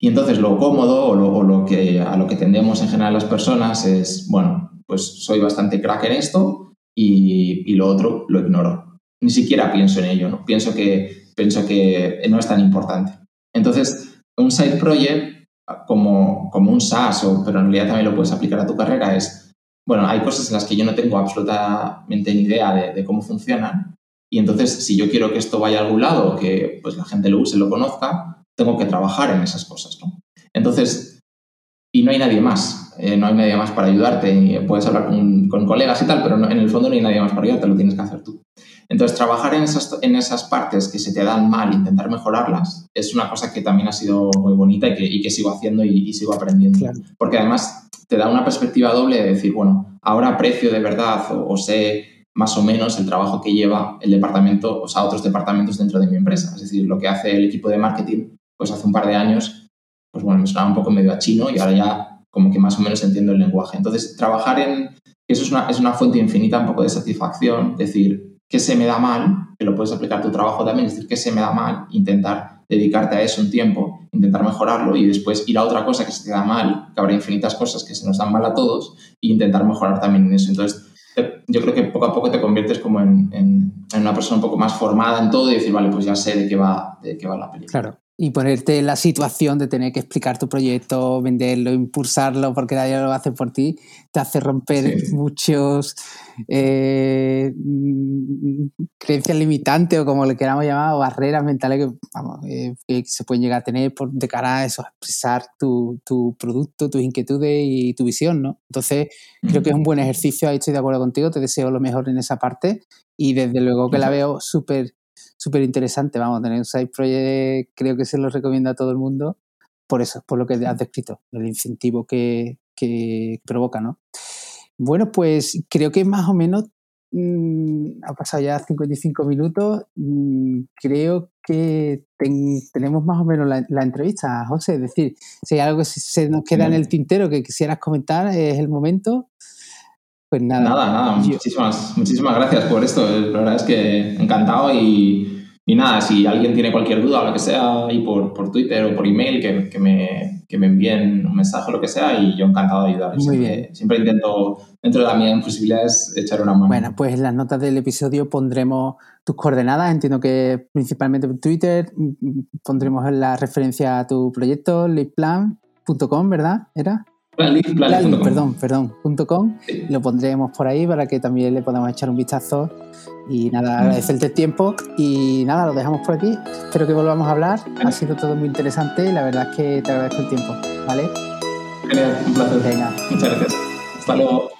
Y entonces lo cómodo o lo, lo que, a lo que tendemos en general las personas es, bueno, pues soy bastante crack en esto y, y lo otro lo ignoro. Ni siquiera pienso en ello, ¿no? Pienso que pienso que no es tan importante. Entonces, un side project como, como un SaaS, o, pero en realidad también lo puedes aplicar a tu carrera, es, bueno, hay cosas en las que yo no tengo absolutamente ni idea de, cómo funcionan, y entonces si yo quiero que esto vaya a algún lado, que pues la gente lo use, lo conozca, tengo que trabajar en esas cosas, ¿no? Entonces, y no hay nadie más, eh, no hay nadie más para ayudarte, puedes hablar con, con colegas y tal, pero en el fondo no hay nadie más para ayudarte, lo tienes que hacer tú. Entonces, trabajar en esas, en esas partes que se te dan mal, intentar mejorarlas, es una cosa que también ha sido muy bonita y que, sigo haciendo y, sigo aprendiendo. Porque además te da una perspectiva doble de decir, bueno, ahora aprecio de verdad o, sé más o menos el trabajo que lleva el departamento, o sea, otros departamentos dentro de mi empresa. Es decir, lo que hace el equipo de marketing, pues hace un par de años, pues bueno, me sonaba un poco medio a chino y ahora ya como que más o menos entiendo el lenguaje. Entonces, trabajar en... Eso es una, es una fuente infinita un poco de satisfacción, decir, qué se me da mal, que lo puedes aplicar a tu trabajo también, es decir, qué se me da mal, intentar dedicarte a eso un tiempo, intentar mejorarlo y después ir a otra cosa que se te da mal, que habrá infinitas cosas que se nos dan mal a todos, e intentar mejorar también en eso. Entonces, yo creo que poco a poco te conviertes como en, en, una persona un poco más formada en todo y decir, vale, pues ya sé de qué va, de qué va la película. Claro. Y ponerte en la situación de tener que explicar tu proyecto, venderlo, impulsarlo, porque nadie lo hace por ti, te hace romper muchos eh, creencias limitantes o como le queramos llamar, o barreras mentales que, vamos, eh, que se pueden llegar a tener por, de cara a eso, a expresar tu, tu, producto, tus inquietudes y tu visión, ¿no? Entonces, creo que es un buen ejercicio, ahí estoy de acuerdo contigo, te deseo lo mejor en esa parte y desde luego que la veo súper súper interesante, vamos, tener un side project creo que se lo recomiendo a todo el mundo por eso, por lo que has descrito, el incentivo que, que provoca, ¿no? Bueno, pues creo que más o menos mm, ha pasado ya 55 minutos. Mm, creo que tenemos más o menos la, entrevista, José. Es decir, si hay algo que se nos queda en el tintero que quisieras comentar, es el momento. Pues nada. Nada, nada. Muchísimas, muchísimas gracias por esto. La verdad es que encantado y, y nada, si alguien tiene cualquier duda o lo que sea, ahí por, por Twitter o por email, que, que me, que me envíen un mensaje o lo que sea y yo encantado de ayudar. Muy bien. Siempre intento, dentro de la mis posibilidades, echar una mano. Bueno, pues en las notas del episodio pondremos tus coordenadas. Entiendo que principalmente en Twitter pondremos la referencia a tu proyecto, leadplan.com, ¿verdad? ¿Era? Perdón, perdón, punto .com. Lo pondremos por ahí para que también le podamos echar un vistazo. Y nada, agradecerte el tiempo y nada, lo dejamos por aquí. Espero que volvamos a hablar. Ha sido todo muy interesante y la verdad es que te agradezco el tiempo. ¿Vale? Genial, un placer. Venga. Muchas gracias. Hasta luego.